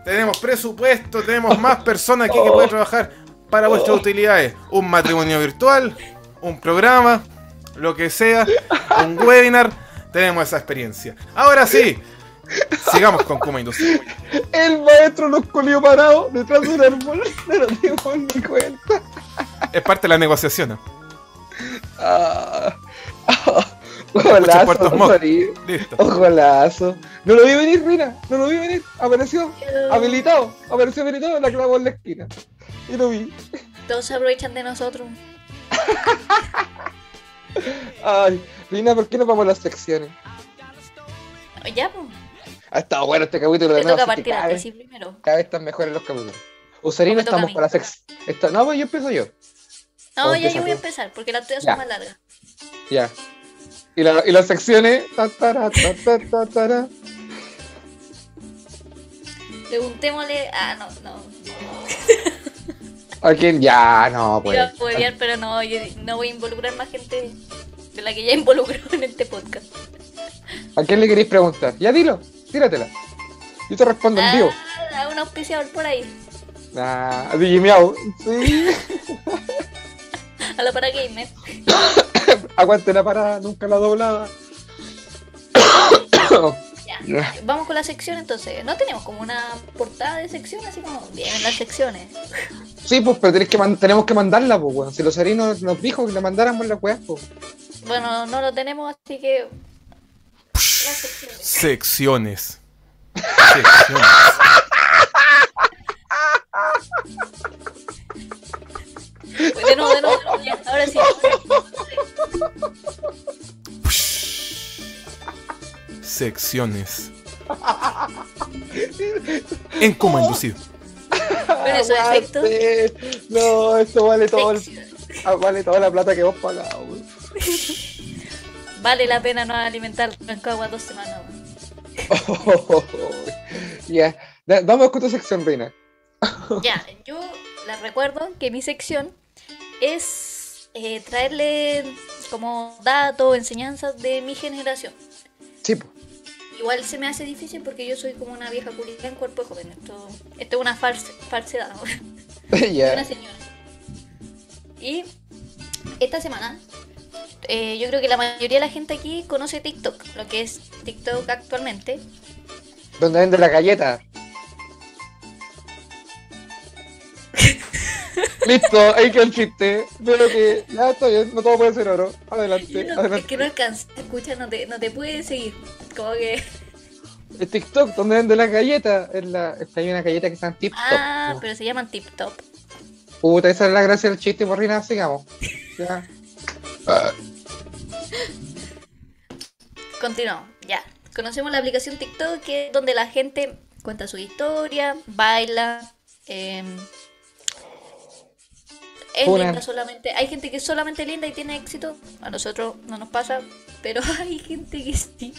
Tenemos presupuesto, tenemos más personas aquí que pueden trabajar para vuestras utilidades. Un matrimonio virtual, un programa, lo que sea, un webinar. Tenemos esa experiencia. Ahora sí, sigamos con Kuma Industria. El maestro nos colió parado detrás de un árbol. No nos dimos ni cuenta. Es parte de la negociación. ¿no? Ah. Ojolazo. Sari. Listo. Ojolazo. No lo vi venir, Rina. No lo vi venir. Apareció. Habilitado. Apareció habilitado la clavó en la esquina. Y lo vi. Todos se aprovechan de nosotros. Ay, Rina, ¿por qué no vamos a las secciones? Ya, pues. Ha estado bueno este capítulo de Te nuevo. toca partir cada vez, primero. cada vez están mejores los capítulos. Usarino, O me toca a estamos con la sección. No, pues yo empiezo yo. No, ya yo voy a empezar, porque las tuyas Ya. son más largas. Ya. Y, la- y las secciones. Preguntémosle. Ah, no, no. ¿A quién? Ya, no, Iba a pues. huevear, pero no, yo no voy a involucrar más gente de la que ya involucró en este podcast. ¿A quién le queréis preguntar? Ya dilo, tíratela. Yo te respondo en vivo. Ah, a un auspiciador por ahí. Ah, DJ Miau. Sí. [LAUGHS] A la para gamer. [COUGHS] Aguante la parada, nunca la doblada. [COUGHS] Ya. Vamos con la sección entonces. No tenemos como una portada de sección, así como vienen las secciones. Sí, pues, pero tenés que tenemos que mandarla, pues, weón. Si los nos, nos dijo que le mandáramos la weá, pues. Bueno, no lo tenemos, así que. Las secciones. Secciones. Secciones. Pues de nuevo, de nuevo, de nuevo, ya, ahora sí. Secciones. En coma inducido. No, esto vale todo el- ah, vale toda la plata que vos pagado. Vale la pena no alimentar Rancagua dos semanas. weón. [LAUGHS] Ya, Da- vamos con tu sección, Reina. [LAUGHS] Ya, yo les recuerdo que mi sección es eh, traerle como datos, enseñanzas de mi generación. Sí, pues. Igual se me hace difícil porque yo soy como una vieja culita en cuerpo de joven. Esto, esto es una false- falsedad. [LAUGHS] Soy una señora. Y esta semana, eh, yo creo que la mayoría de la gente aquí conoce TikTok, lo que es TikTok actualmente. Donde vende la galleta. [LAUGHS] Listo, ahí queda el chiste. Pero que ya está bien, no todo puede ser oro. Adelante, No, es adelante. que no alcanza, escucha, no te, no te puede seguir. Como que. El TikTok, donde vende la galleta. Es la, es hay una galleta que está en TikTok. Ah, pero se llaman Tip Top. Puta, esa es la gracia del chiste, por Reina, sigamos. Ya. [LAUGHS] Continuamos, ya. Conocemos la aplicación TikTok, que es donde la gente cuenta su historia, baila. Eh, es linda solamente. Hay gente que es solamente linda y tiene éxito. A nosotros no nos pasa, pero [LAUGHS] hay gente que sí.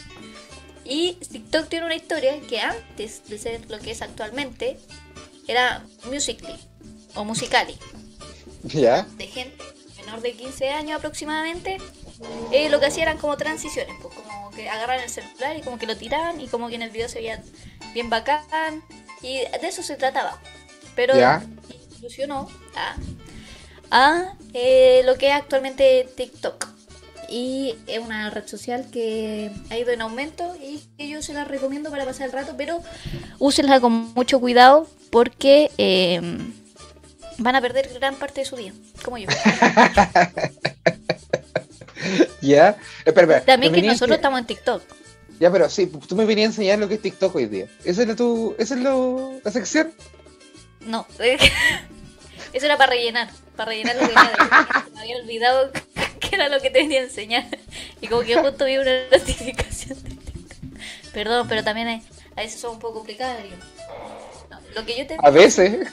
Y TikTok tiene una historia que antes de ser lo que es actualmente, era Musically o Musicali. Ya. de gente menor de 15 años aproximadamente, eh, lo que hacían eran como transiciones, pues como que agarran el celular y como que lo tiraban y como que en el video se veía bien bacán y de eso se trataba. Pero Ya. evolucionó a, a eh, lo que es actualmente TikTok. Y es una red social que ha ido en aumento y que yo se la recomiendo para pasar el rato, pero úsenla con mucho cuidado porque eh, van a perder gran parte de su día, como yo. [LAUGHS] Ya. Espera, espera. También que nosotros estamos en TikTok. Ya, pero sí, tú me venías a enseñar lo que es TikTok hoy día. ¿Esa es la, tu, esa es lo, la sección? No, [LAUGHS] eso era para rellenar, para rellenar lo que de- Me [LAUGHS] había olvidado que era lo que te venía a enseñar. Y como que justo vi una notificación de TikTok. Perdón, pero también hay- a veces son un poco precarios. No, lo que yo te A veces.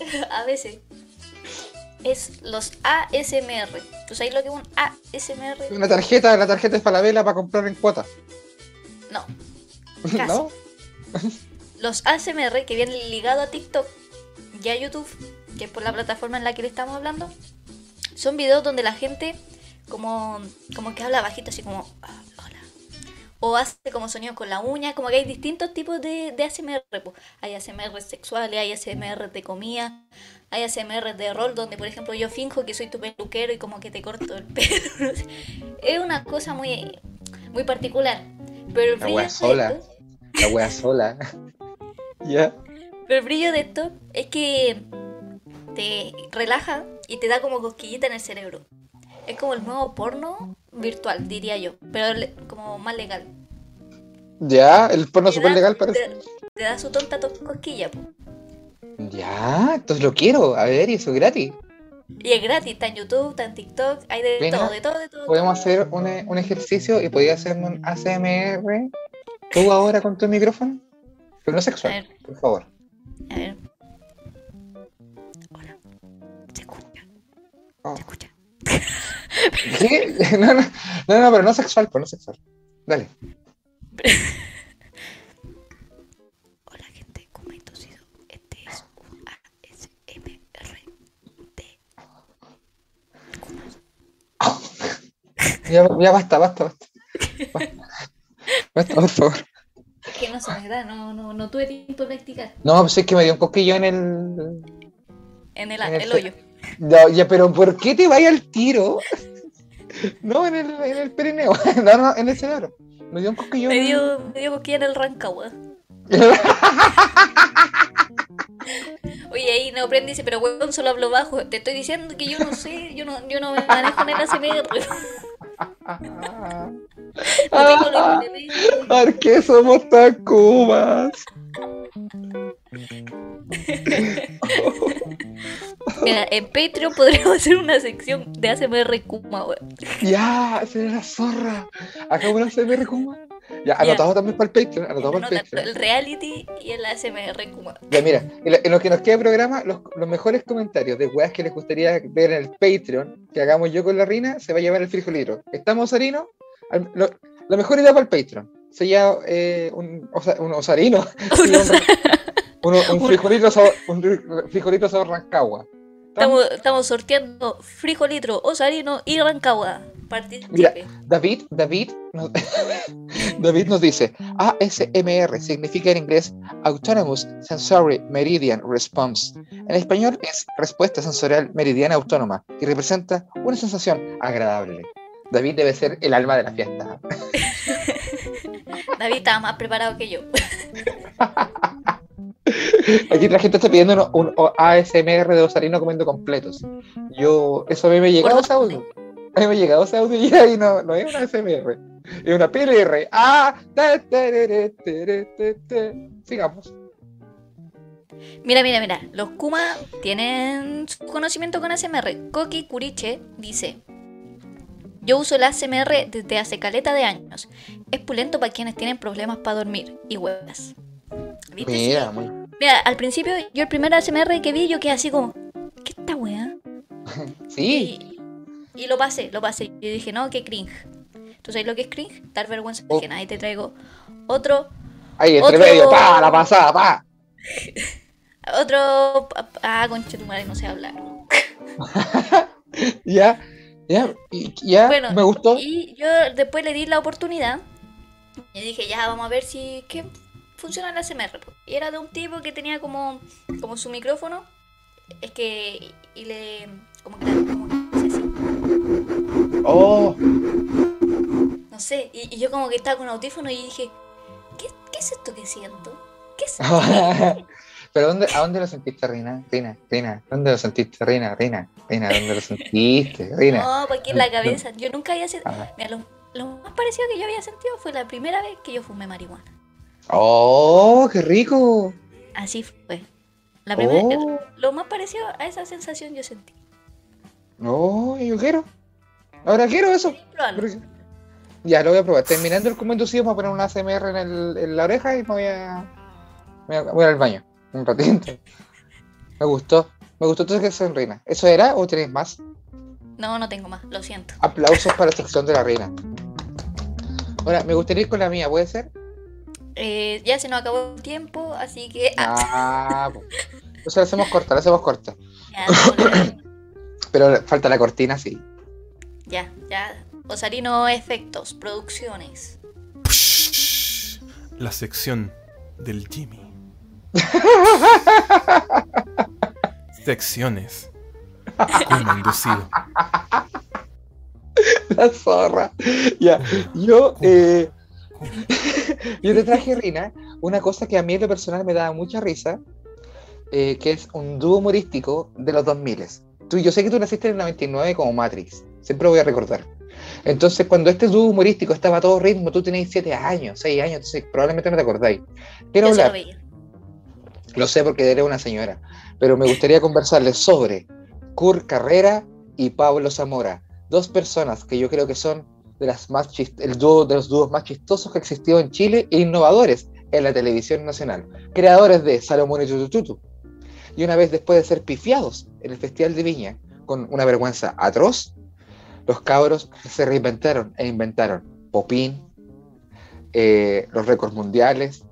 [LAUGHS] a veces es los ASMR. ¿Tú sabes lo que es un ASMR? Una tarjeta, la tarjeta es para la vela para comprar en cuota. No. [LAUGHS] ¿No? [LAUGHS] Los ASMR que vienen ligados a TikTok y a YouTube, que es por la plataforma en la que le estamos hablando, son videos donde la gente como, como que habla bajito, así como "Ah. O hace como sonido con la uña, como que hay distintos tipos de, de ASMR. po. Hay ASMR sexuales, hay ASMR de comida, hay ASMR de rol, donde por ejemplo yo finjo que soy tu peluquero y como que te corto el [LAUGHS] pelo. Es una cosa muy, muy particular. Pero el La wea sola. esto- La wea sola. [LAUGHS] ya. Pero el brillo de esto es que te relaja y te da como cosquillita en el cerebro. Es como el nuevo porno virtual, diría yo, pero le- como más legal. Ya, el porno súper legal parece. Te, te da su tonta to- cosquilla. po. Ya, entonces lo quiero. A ver, y eso es gratis. Y es gratis, está en YouTube, está en TikTok, hay de todo, de todo, de todo. Podemos hacer un, un ejercicio y podía hacerme un ACMR. Tú ahora con tu micrófono. Pero no sexual, por favor. a ver. Hola. ¿Se escucha? Oh. ¿Se escucha? [LAUGHS] No, no, no, no, pero no sexual, pues no sexual. Dale. [LAUGHS] Hola gente, como he este es un ASMR de Ya, ya basta, basta, basta. Basta, por favor. Es que no se me da, no, no, no tuve tiempo de practicar. No, pues es que me dio un cosquillo en el. En el, En el el- hoyo. No, ya, pero ¿por qué te vaya al tiro? No, en el, en el perineo. [LAUGHS] No, no, en el cerebro. Me dio un cosquillón. Me dio, me dio en el Rancagua. [LAUGHS] Oye, ahí no aprende dice, pero weón, solo hablo bajo. Te estoy diciendo que yo no sé, yo no, yo no me manejo en el ASMR. [LAUGHS] No tengo los elementos. ¿Por qué somos tan cubas? [LAUGHS] Mira, en Patreon podríamos hacer una sección de ASMR Kuma, weón. Ya, sería la zorra. Acabo de hacer Kuma. Ya, anotado también para el Patreon. Anotado para el Patreon. el reality y el ASMR Kuma. Ya, mira, en lo, que nos queda de programa, los, los mejores comentarios de weas que les gustaría ver en el Patreon que hagamos yo con la Rina se va a llevar el frijolito. ¿Estamos? Al- lo- la mejor idea para el Patreon sería eh, un, osa- un osarino. [LAUGHS] Un, un- [LAUGHS] un frijolito sabor, un ri- frijolito sabor Rancagua. Estamos, estamos sorteando frijolitro, osarino y Rancagua. Mira. David, David, nos, [LAUGHS] David nos dice, ASMR significa en inglés Autonomous Sensory Meridian Response. En español es respuesta sensorial meridiana autónoma y representa una sensación agradable. David debe ser el alma de la fiesta. [LAUGHS] David estaba más preparado que yo. [LAUGHS] Aquí la gente está pidiendo un, ASMR de Osarino comiendo completos. Yo, eso a mí me ha llegado audio. A mí me ha llegado ese audio y no, no es una ASMR. Es una PLR. Ah. Sigamos. Mira, mira, mira. Los Kuma tienen conocimiento con ASMR. Koki Kuriche dice: Yo uso el ASMR desde hace caleta de años. Es pulento para quienes tienen problemas para dormir y huevas. ¿Viste? Mira, Sí. muy- Mira, al principio, yo el primer ASMR que vi, yo quedé así como: ¿Qué esta weá? [LAUGHS] sí. Y, y lo pasé, lo pasé. Y dije: No, qué cringe. ¿Tú sabes lo que es cringe? Dar vergüenza Oh. ajena. Ahí te traigo otro Ahí, entre Otro- medio, pa, la pasada, pa. [LAUGHS] Otro. Ah, concha tu madre, no sé hablar. [LAUGHS] Ya, ya, ya, Bueno, me gustó. Y yo después le di la oportunidad. Y dije, ya, vamos a ver si. ¿Qué funciona el ASMR? po. Y era de un tipo que tenía como, como su micrófono. Es que. Y le. Como que como que hacía así. Oh, No sé. Y, y yo como que estaba con audífono y dije, ¿qué, qué es esto que siento? ¿Qué es esto? [LAUGHS] pero ¿dónde, ¿a dónde lo sentiste, Rina? Rina, Rina, ¿dónde lo sentiste, Rina? Rina, Rina, ¿dónde lo sentiste, Rina? No, porque en la cabeza. Yo nunca había sentido. Ah. Mira, lo, lo más parecido que yo había sentido fue la primera vez que yo fumé marihuana. Oh, qué rico. Así fue. La primera, Oh. Lo más parecido a esa sensación yo sentí. Oh, yo quiero. Ahora quiero eso. Ya, lo voy a probar. Terminando el comento, sí, voy a poner una ASMR en, el- en la oreja y me voy a, me voy al baño. Un ratito. [LAUGHS] Me gustó. Me gustó todo que son reina. ¿Eso era o tenéis más? No, no tengo más, lo siento. Aplausos para la sección de la reina. Ahora, me gustaría ir con la mía, ¿puede ser? Eh, ya se nos acabó el tiempo, así que. ah, Ah, pues. O sea, la hacemos corta, la hacemos corta. [LAUGHS] ya. [COUGHS] Pero falta la cortina, sí. ya, ya. Osarino Efectos, producciones. La sección del Jimmy. [LAUGHS] Secciones. Como inducido. La zorra. Ya, yo, eh, [LAUGHS] yo te traje, Rina, una cosa que a mí en lo personal me daba mucha risa, eh, que es un dúo humorístico de los 2000. Tú, yo sé que tú naciste en el 99 como Matrix, siempre lo voy a recordar. Entonces, cuando este dúo humorístico estaba a todo ritmo, tú tenías 7 años, 6 años, entonces probablemente no te acordáis. Quiero Yo lo hablar, veía. lo sé porque eres una señora, pero me gustaría conversarles sobre Kurt Carrera y Pablo Zamora, dos personas que yo creo que son de las más el dúo de los dúos más chistosos que existió en Chile e innovadores en la televisión nacional, creadores de Salomón y Tutututu. Y una vez después de ser pifiados en el Festival de Viña con una vergüenza atroz, los cabros se reinventaron e inventaron Popín, eh, los récords mundiales,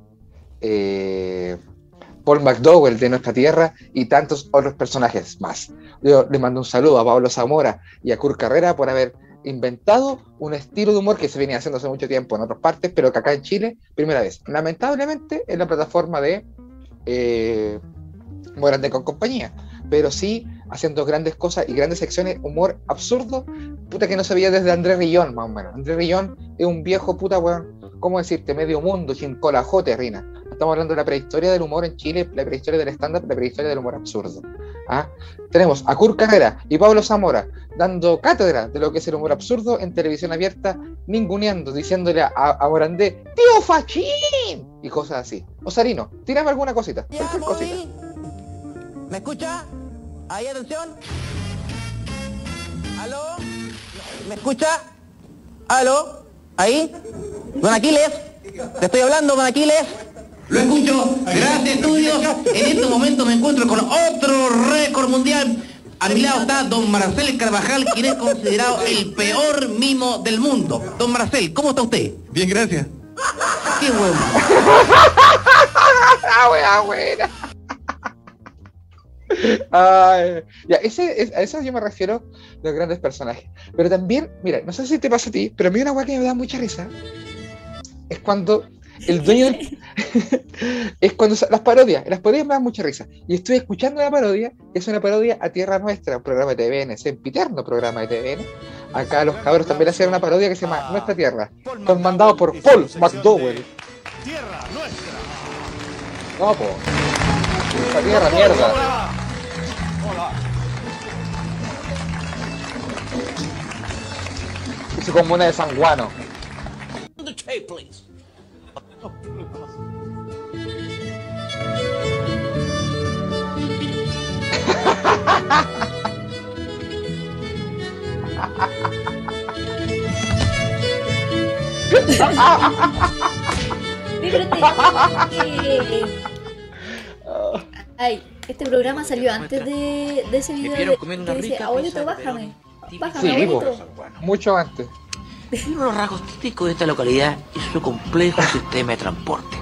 eh, Paul McDowell de nuestra tierra y tantos otros personajes más. Yo le mando un saludo a Pablo Zamora y a Kurt Carrera por haber inventado un estilo de humor que se venía haciendo hace mucho tiempo en otras partes, pero que acá en Chile, primera vez. Lamentablemente en la plataforma de eh, Morande con compañía, pero sí haciendo grandes cosas y grandes secciones, humor absurdo, puta que no se veía desde Andrés Rillón, más o menos. Andrés Rillón es un viejo puta, weón, ¿cómo decirte? Medio mundo, sin colajote, Rina. Estamos hablando de la prehistoria del humor en Chile, la prehistoria del estándar, la prehistoria del humor absurdo. ¿ah? Tenemos a Kurt Carrera y Pablo Zamora dando cátedra de lo que es el humor absurdo en televisión abierta, ninguneando, diciéndole a, a Morandé, ¡Tío Fachín! Y cosas así. Osarino, tírame alguna cosita. cualquier cosita. ¿Me escucha? ¿Ahí atención? ¿Aló? ¿Me escucha? ¿Aló? ¿Ahí? Don Aquiles. Te estoy hablando, Don Aquiles. Lo escucho. Gracias, estudios. En este momento me encuentro con otro récord mundial. A mi lado está don Marcel Carvajal, quien es considerado el peor mimo del mundo. Don Marcel, ¿cómo está usted? Bien, gracias. Qué bueno. [LAUGHS] ¡Ah, buena! Ay, ya, ese, es- a eso yo me refiero de los grandes personajes. Pero también, mira, no sé si te pasa a ti, pero a mí una weá que me da mucha risa es cuando el dueño del- [LAUGHS] es cuando las parodias, las parodias me dan mucha risa. Y estoy escuchando la parodia, es una parodia a Tierra Nuestra, un programa de TVN, sempiterno programa de TVN. Acá los cabros también hacían una parodia que se llama Nuestra Tierra, mandado por Paul McDowell. No, po. Nuestra Tierra, mierda. Y su comuna de San Juano. Sí, Ay, este programa salió antes de, de ese video Prefiero de, comer una que dice, rica abuelito, de bájame. Bájame, Sí, abuelito. Mucho antes. Uno de los rasgos típicos de esta localidad es su complejo sistema de transporte.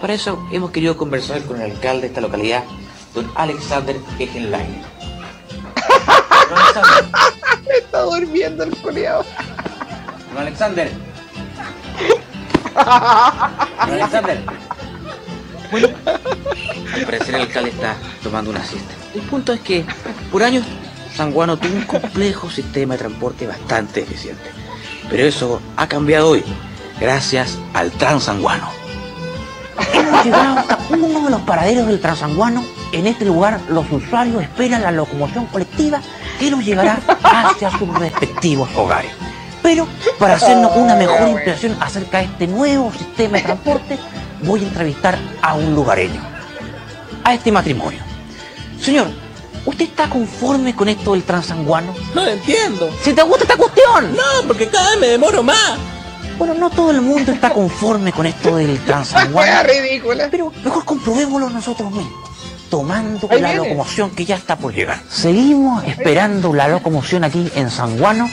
Para eso hemos querido conversar con el alcalde de esta localidad, don Alexander Egenlein. Don Alexander, [LAUGHS] Está durmiendo el culiao. don Alexander. [LAUGHS] Don Alexander. Bueno, al parecer el alcalde está tomando una siesta. El punto es que por años Sanguano tuvo un complejo sistema de transporte bastante eficiente. Pero eso ha cambiado hoy, gracias al Transanguano. Hemos llegado hasta uno de los paraderos del Transanguano. En este lugar los usuarios esperan la locomoción colectiva que los llevará hacia sus respectivos hogares. Pero para hacernos una mejor impresión acerca de este nuevo sistema de transporte, voy a entrevistar a un lugareño, a este matrimonio. Señor, ¿usted está conforme con esto del transanguano? No entiendo. ¿Si te gusta esta cuestión? No, porque cada vez me demoro más. Bueno, no todo el mundo está conforme con esto del transanguano, [LAUGHS] ridícula. pero mejor comprobémoslo nosotros mismos, tomando Ahí la viene. locomoción que ya está por llegar. Seguimos esperando la locomoción aquí en Sanguano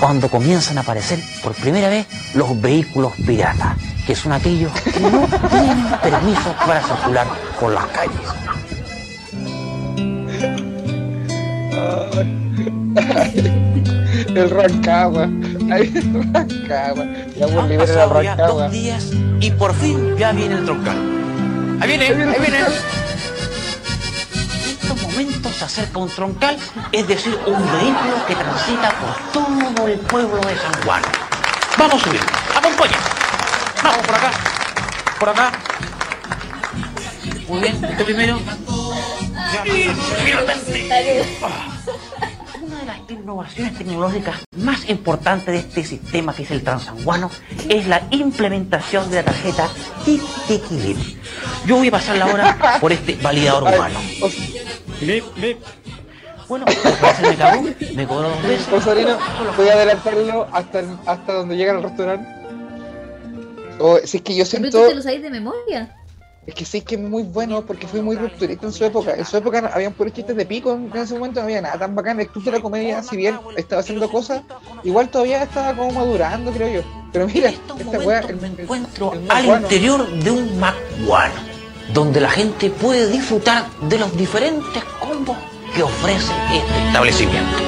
cuando comienzan a aparecer por primera vez los vehículos piratas, que son aquellos que no tienen permiso para circular por las calles. [LAUGHS] El Rancagua. Ahí el Rancagua. Ya al pasado ya Rancagua. dos días y por fin ya viene el troncal. Ahí viene, ahí viene. En estos momentos se acerca un troncal, es decir, un vehículo que transita por todo el pueblo de San Juan. Vamos a subir, acompaña. Vamos por acá, por acá. Muy bien, usted primero. Una de las innovaciones tecnológicas más importantes de este sistema que es el transanguano es la implementación de la tarjeta Tip Tiki Lip. Yo voy a pasar la hora por este validador humano. Bueno, se me cagó, me cobró dos veces. Osarino, voy a adelantarlo hasta, el- hasta donde llega al restaurante. O, si es que yo Pero tú siento. te lo sabes de memoria. Es que sí que es muy bueno porque fue muy rupturista en su época. En su época habían puros chistes de pico, en ese momento no había nada tan bacán. El club de la comedia, si bien estaba haciendo cosas, igual todavía estaba como madurando, creo yo. Pero mira, esta weá. el- me encuentro el al interior de un McWan, donde la gente puede disfrutar de los diferentes combos que ofrece este establecimiento.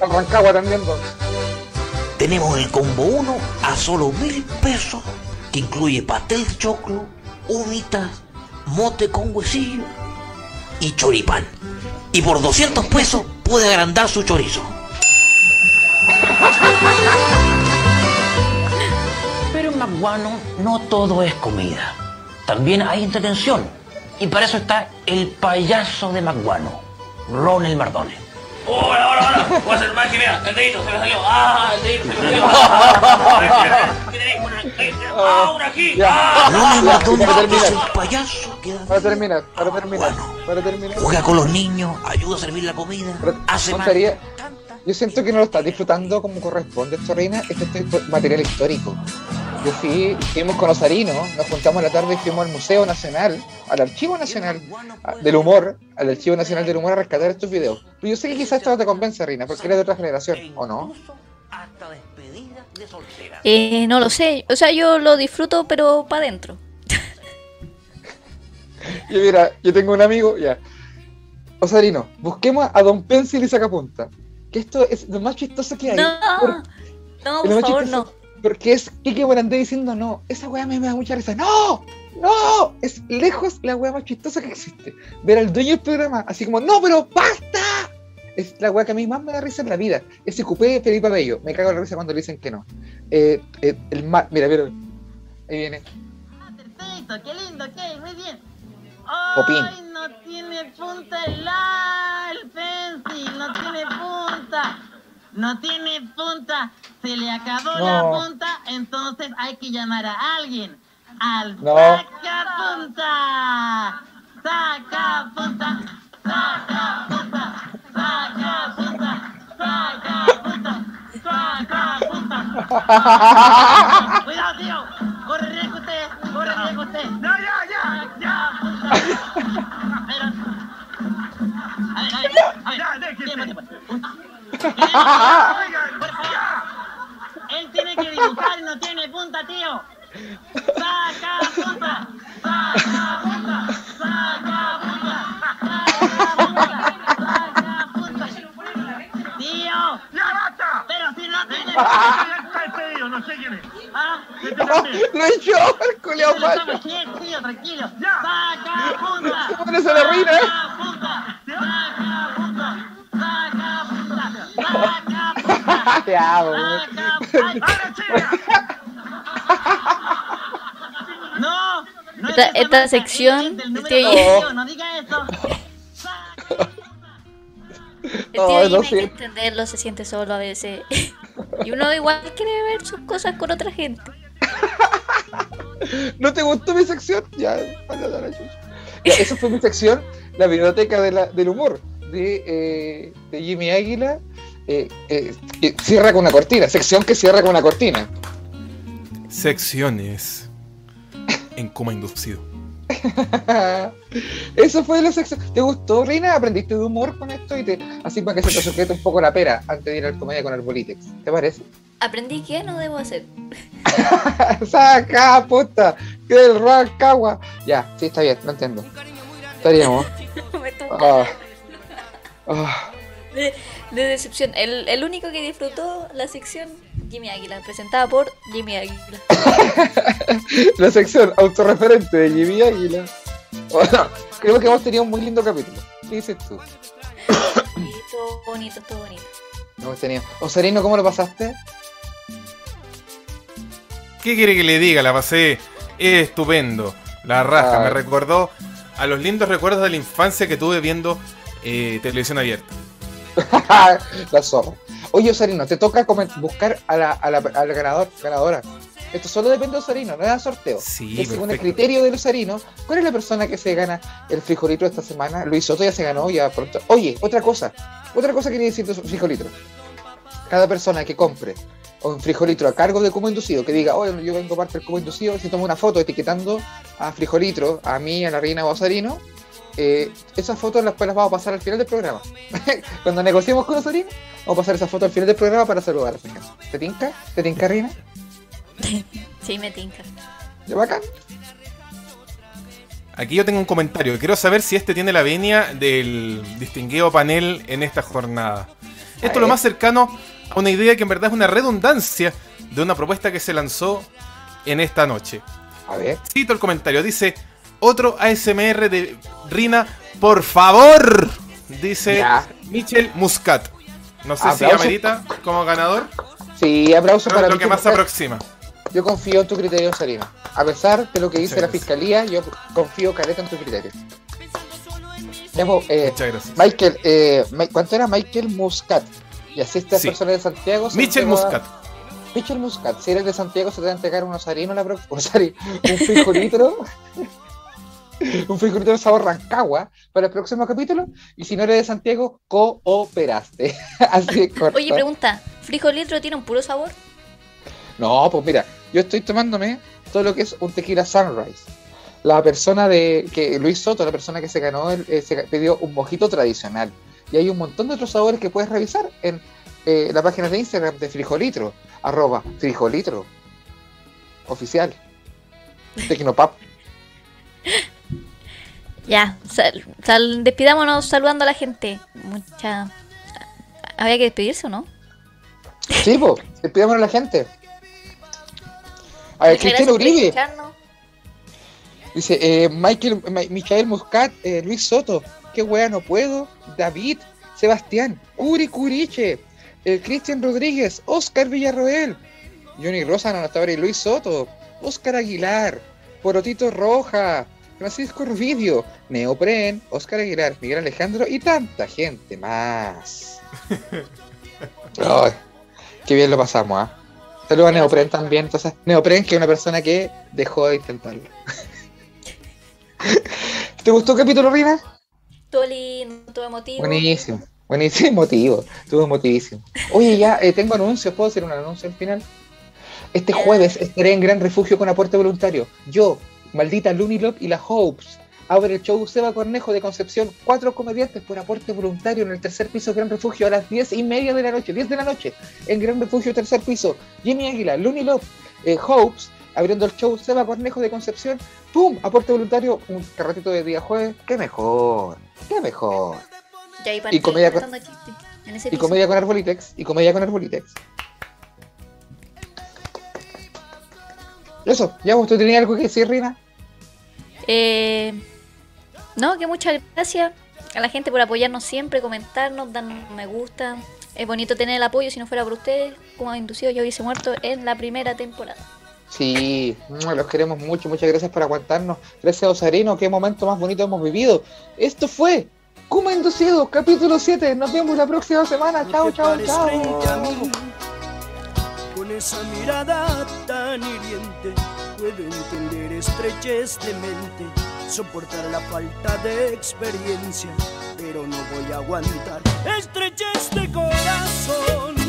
Al Rancagua también. Tenemos el combo 1 a solo mil pesos, que incluye pastel de choclo, humitas, mote con huesillo y choripán. Y por 200 pesos puede agrandar su chorizo. Pero Maguano no todo es comida. También hay entretención. Y para eso está el payaso de Maguano, Ronald Mardone. ¡Hola, hola, hola! Voy a hacer magia, mira, el dedito se me salió. ¡Ah, el dedito se me salió! ¿Qué tenéis? Una- ¡Ah, una aquí! ¡Ah! Para terminar. es el payaso que da Para terminar, para terminar, para terminar. Juega con los niños, ayuda a servir la comida, Pero, hace ¿no más. Yo siento que no lo estás disfrutando como corresponde, Sorrina. Este es material histórico. Yo fui, fuimos con Osarino, nos juntamos la tarde y fuimos al Museo Nacional, al Archivo Nacional a- del Humor, al Archivo Nacional del Humor a rescatar estos videos. Pero yo sé que quizás esto no te convence, Rina, porque eres de otra generación, ¿o no? Eh, no lo sé. O sea, yo lo disfruto, pero para adentro. [LAUGHS] Y mira, yo tengo un amigo, ya. Osarino, busquemos a Don Pencil y Sacapunta. Que esto es lo más chistoso que hay. No, Por- no, por favor, chistoso, no. Porque es Kike Morandé diciendo no. Esa weá me, me da mucha risa. ¡No! ¡No! Es lejos la weá más chistosa que existe. Ver al dueño del programa así como, ¡No, pero basta! Es la weá que a mí más me da risa en la vida. Ese cupé de Felipe Bello. Me cago en la risa cuando le dicen que no. Eh, eh, el ma- Mira, mira. Ahí viene. Perfecto, qué lindo, ok, muy bien. Popín. Ay, no tiene punta el el pencil, no tiene punta. No tiene punta. Se le acabó la punta, entonces hay que llamar a alguien. Al No. sacapunta. Sacapunta. Sacapunta. Sacapunta. Sacapunta. Sacapunta. [LAUGHS] Cuidado, tío. Corre riesgo usted. Corre riesgo usted. No, ya, ya, ya. Pero... A ver, a ver, a ver. [LAUGHS] Por favor. Él tiene que dibujar y no tiene punta, tío. Saca punta. Saca punta. Saca punta. Saca punta. Saca punta. Tío. ¡Ya basta! Pero si no no sé quién es. Ah, ¡Lo he hecho! ¡El culiao Tío, macho! estamos bien, tío, tranquilo. Saca punta. [LAUGHS] Se pone la ruina, ¿eh? Punta. Saca punta. Saca punta. Saca punta. Amo, weón. Saca Ay, ¡Ahora No, no Esta- es esta sección es del No diga eso. El No, tío Jimmy no hay que entenderlo, se siente solo a veces. [LAUGHS] y uno igual quiere ver sus cosas con otra gente. ¿No te gustó mi sección? Ya, para dar la chucha. Ya, esa fue mi sección, la biblioteca de la- del humor, de, eh, de Jimmy Águila. eh, eh, que cierra con una cortina, sección que cierra con una cortina. Secciones en coma inducido. [LAUGHS] Eso fue la sección. ¿Te gustó, Reina? ¿Aprendiste de humor con esto? y te Así para que se te sujete un poco la pera antes de ir al comedia con Arbolitex. ¿Te parece? Aprendí que no debo hacer. [LAUGHS] ¡Saca, puta! ¡Que el Rancagua! Ya, sí, está bien, lo entiendo. Estaríamos. [LAUGHS] Ah. de, de decepción. El, el único que disfrutó la sección, Jimmy Águila, presentada por Jimmy Águila. [LAUGHS] La sección autorreferente de Jimmy Águila. Bueno, creo que hemos tenido un muy lindo capítulo. ¿Qué dices tú? Todo bonito, todo bonito. Hemos tenido. Osarino, ¿cómo lo pasaste? ¿Qué quiere que le diga? La pasé estupendo. La raja. Me recordó a los lindos recuerdos de la infancia que tuve viendo eh, televisión abierta. La zorra. Oye, Osarino, te toca buscar a la, a la, a la ganador, ganadora. Esto solo depende de Osarino, no es a sorteo. Sí, es según el criterio del Osarino. ¿Cuál es la persona que se gana el frijolito esta semana? Luis Soto ya se ganó, ya pronto. Oye, otra cosa. Otra cosa quería decir de su frijolito. Cada persona que compre un frijolitro a cargo de Como Inducido, que diga, oye, yo vengo parte del Como Inducido, si toma una foto etiquetando a frijolitro, a mí, a la reina Osarino, eh, esas fotos las, pues, las vamos a pasar al final del programa. [LAUGHS] Cuando negociemos con Osarino, vamos a pasar esas fotos al final del programa para saludar a la gente. ¿Te tinca? ¿Te tinca, reina? [LAUGHS] Sí, me tinca. ¿Ya bacán? Aquí yo tengo un comentario. Quiero saber si este tiene la venia del distinguido panel en esta jornada. Esto es lo más cercano a una idea que en verdad es una redundancia de una propuesta que se lanzó en esta noche. A ver. Cito el comentario. Dice, otro ASMR de Rina, por favor. Dice Ya. Michel Muscat. No sé si amerita como ganador, Sí, aplausos pero para lo que más se aproxima. yo confío en tu criterio, Sarina. A pesar de lo que dice Muchas la gracias. fiscalía, yo confío caleta en tu criterio. Po, eh, Muchas gracias. Michael, eh, ¿cuánto era Michael Muscat? Y así esta Sí. persona de Santiago. Michel Muscat. Michel Muscat, si eres de Santiago, se te va a entregar unos harinos la próxima. [LAUGHS] Un, un frijolito. Un frijolito de sabor rancagua para el próximo capítulo. Y si no eres de Santiago, cooperaste. [LAUGHS] Así es corto. Oye, pregunta, ¿frijolitro tiene un puro sabor? No, pues mira, yo estoy tomándome todo lo que es un tequila sunrise. La persona de que Luis Soto, la persona que se ganó, eh, se pidió un mojito tradicional. Y hay un montón de otros sabores que puedes revisar en eh, la página de Instagram de Frijolitro, arroba Frijolitro oficial. [LAUGHS] Tecnopap. Ya, sal- sal- despidámonos saludando a la gente. Mucha... ¿Había que despedirse o no? Sí, pues, despidamos a la gente. A ver, Cristiano Uribe. Dice, eh, Michael, Ma- Michael Muscat, eh, Luis Soto, qué wea no puedo, David, Sebastián, Curi Curiche, eh, Cristian Rodríguez, Oscar Villarroel, Johnny Rosa, y Luis Soto, Oscar Aguilar, Porotito Roja, Francisco Rubidio, Neopren, Oscar Aguilar, Miguel Alejandro y tanta gente más. [LAUGHS] Ay, qué bien lo pasamos, ¿ah? Saludos a Neopren también, entonces, Neopren que es una persona que dejó de intentarlo. [LAUGHS] ¿Te gustó el capítulo, Rina? Todo lindo, todo emotivo. Buenísimo, buenísimo, emotivo, estuvo emotivísimo. Oye, ya eh, tengo anuncios, ¿puedo hacer un anuncio al final? Este jueves estaré en Gran Refugio con aporte voluntario. Yo, maldita Lunilop y la Hopes. Abre el show Seba Cornejo de Concepción, cuatro comediantes por aporte voluntario en el tercer piso Gran Refugio a las diez y media de la noche, 10 de la noche, en Gran Refugio tercer piso. Jimmy Águila, Lunilop, eh, Hopes, abriendo el show Seba Cornejo de Concepción, ¡pum! Aporte voluntario, un carratito de día jueves, ¡qué mejor! ¡Qué mejor! Ya Y comedia con- en ese Y comedia con Arbolitex. Y comedia con Arbolitex. Eso, ya vos, ¿tú tenías algo que decir, Rina? Eh, no, que muchas gracias a la gente por apoyarnos siempre, comentarnos, darnos me gusta. Es bonito tener el apoyo, si no fuera por ustedes, como inducido yo hubiese muerto en la primera temporada. Sí, mm, los queremos mucho, muchas gracias por aguantarnos. Gracias a Osarino, qué momento más bonito hemos vivido. Esto fue Kuma Inducido, capítulo 7. Nos vemos la próxima semana. Chao, chao, chao. Esa mirada tan hiriente puedo entender estrechez de mente, soportar la falta de experiencia, pero no voy a aguantar estrechez de corazón.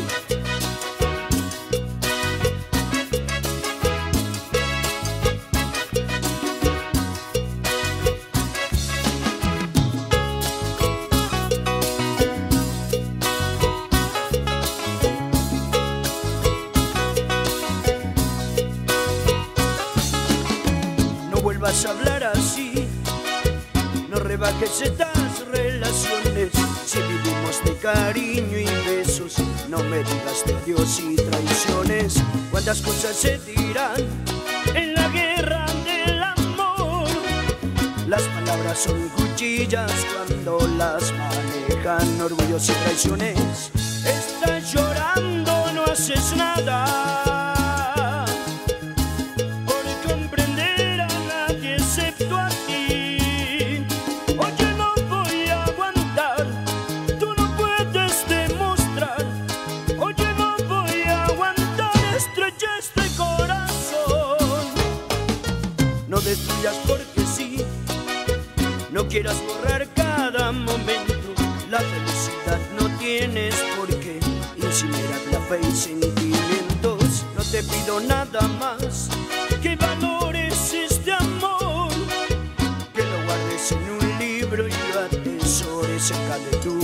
Vuelvas a hablar así, no rebajes estas relaciones. Si vivimos de cariño y besos, no me digas de adiós y traiciones. Cuántas cosas se dirán en la guerra del amor. Las palabras son cuchillas cuando las manejan orgullos y traiciones. Estás llorando, no haces nada quieras borrar cada momento. La felicidad no tienes por qué incinerar la fe y sentimientos. No te pido nada más que valores este amor, que lo guardes en un libro y lo atesores cerca de tu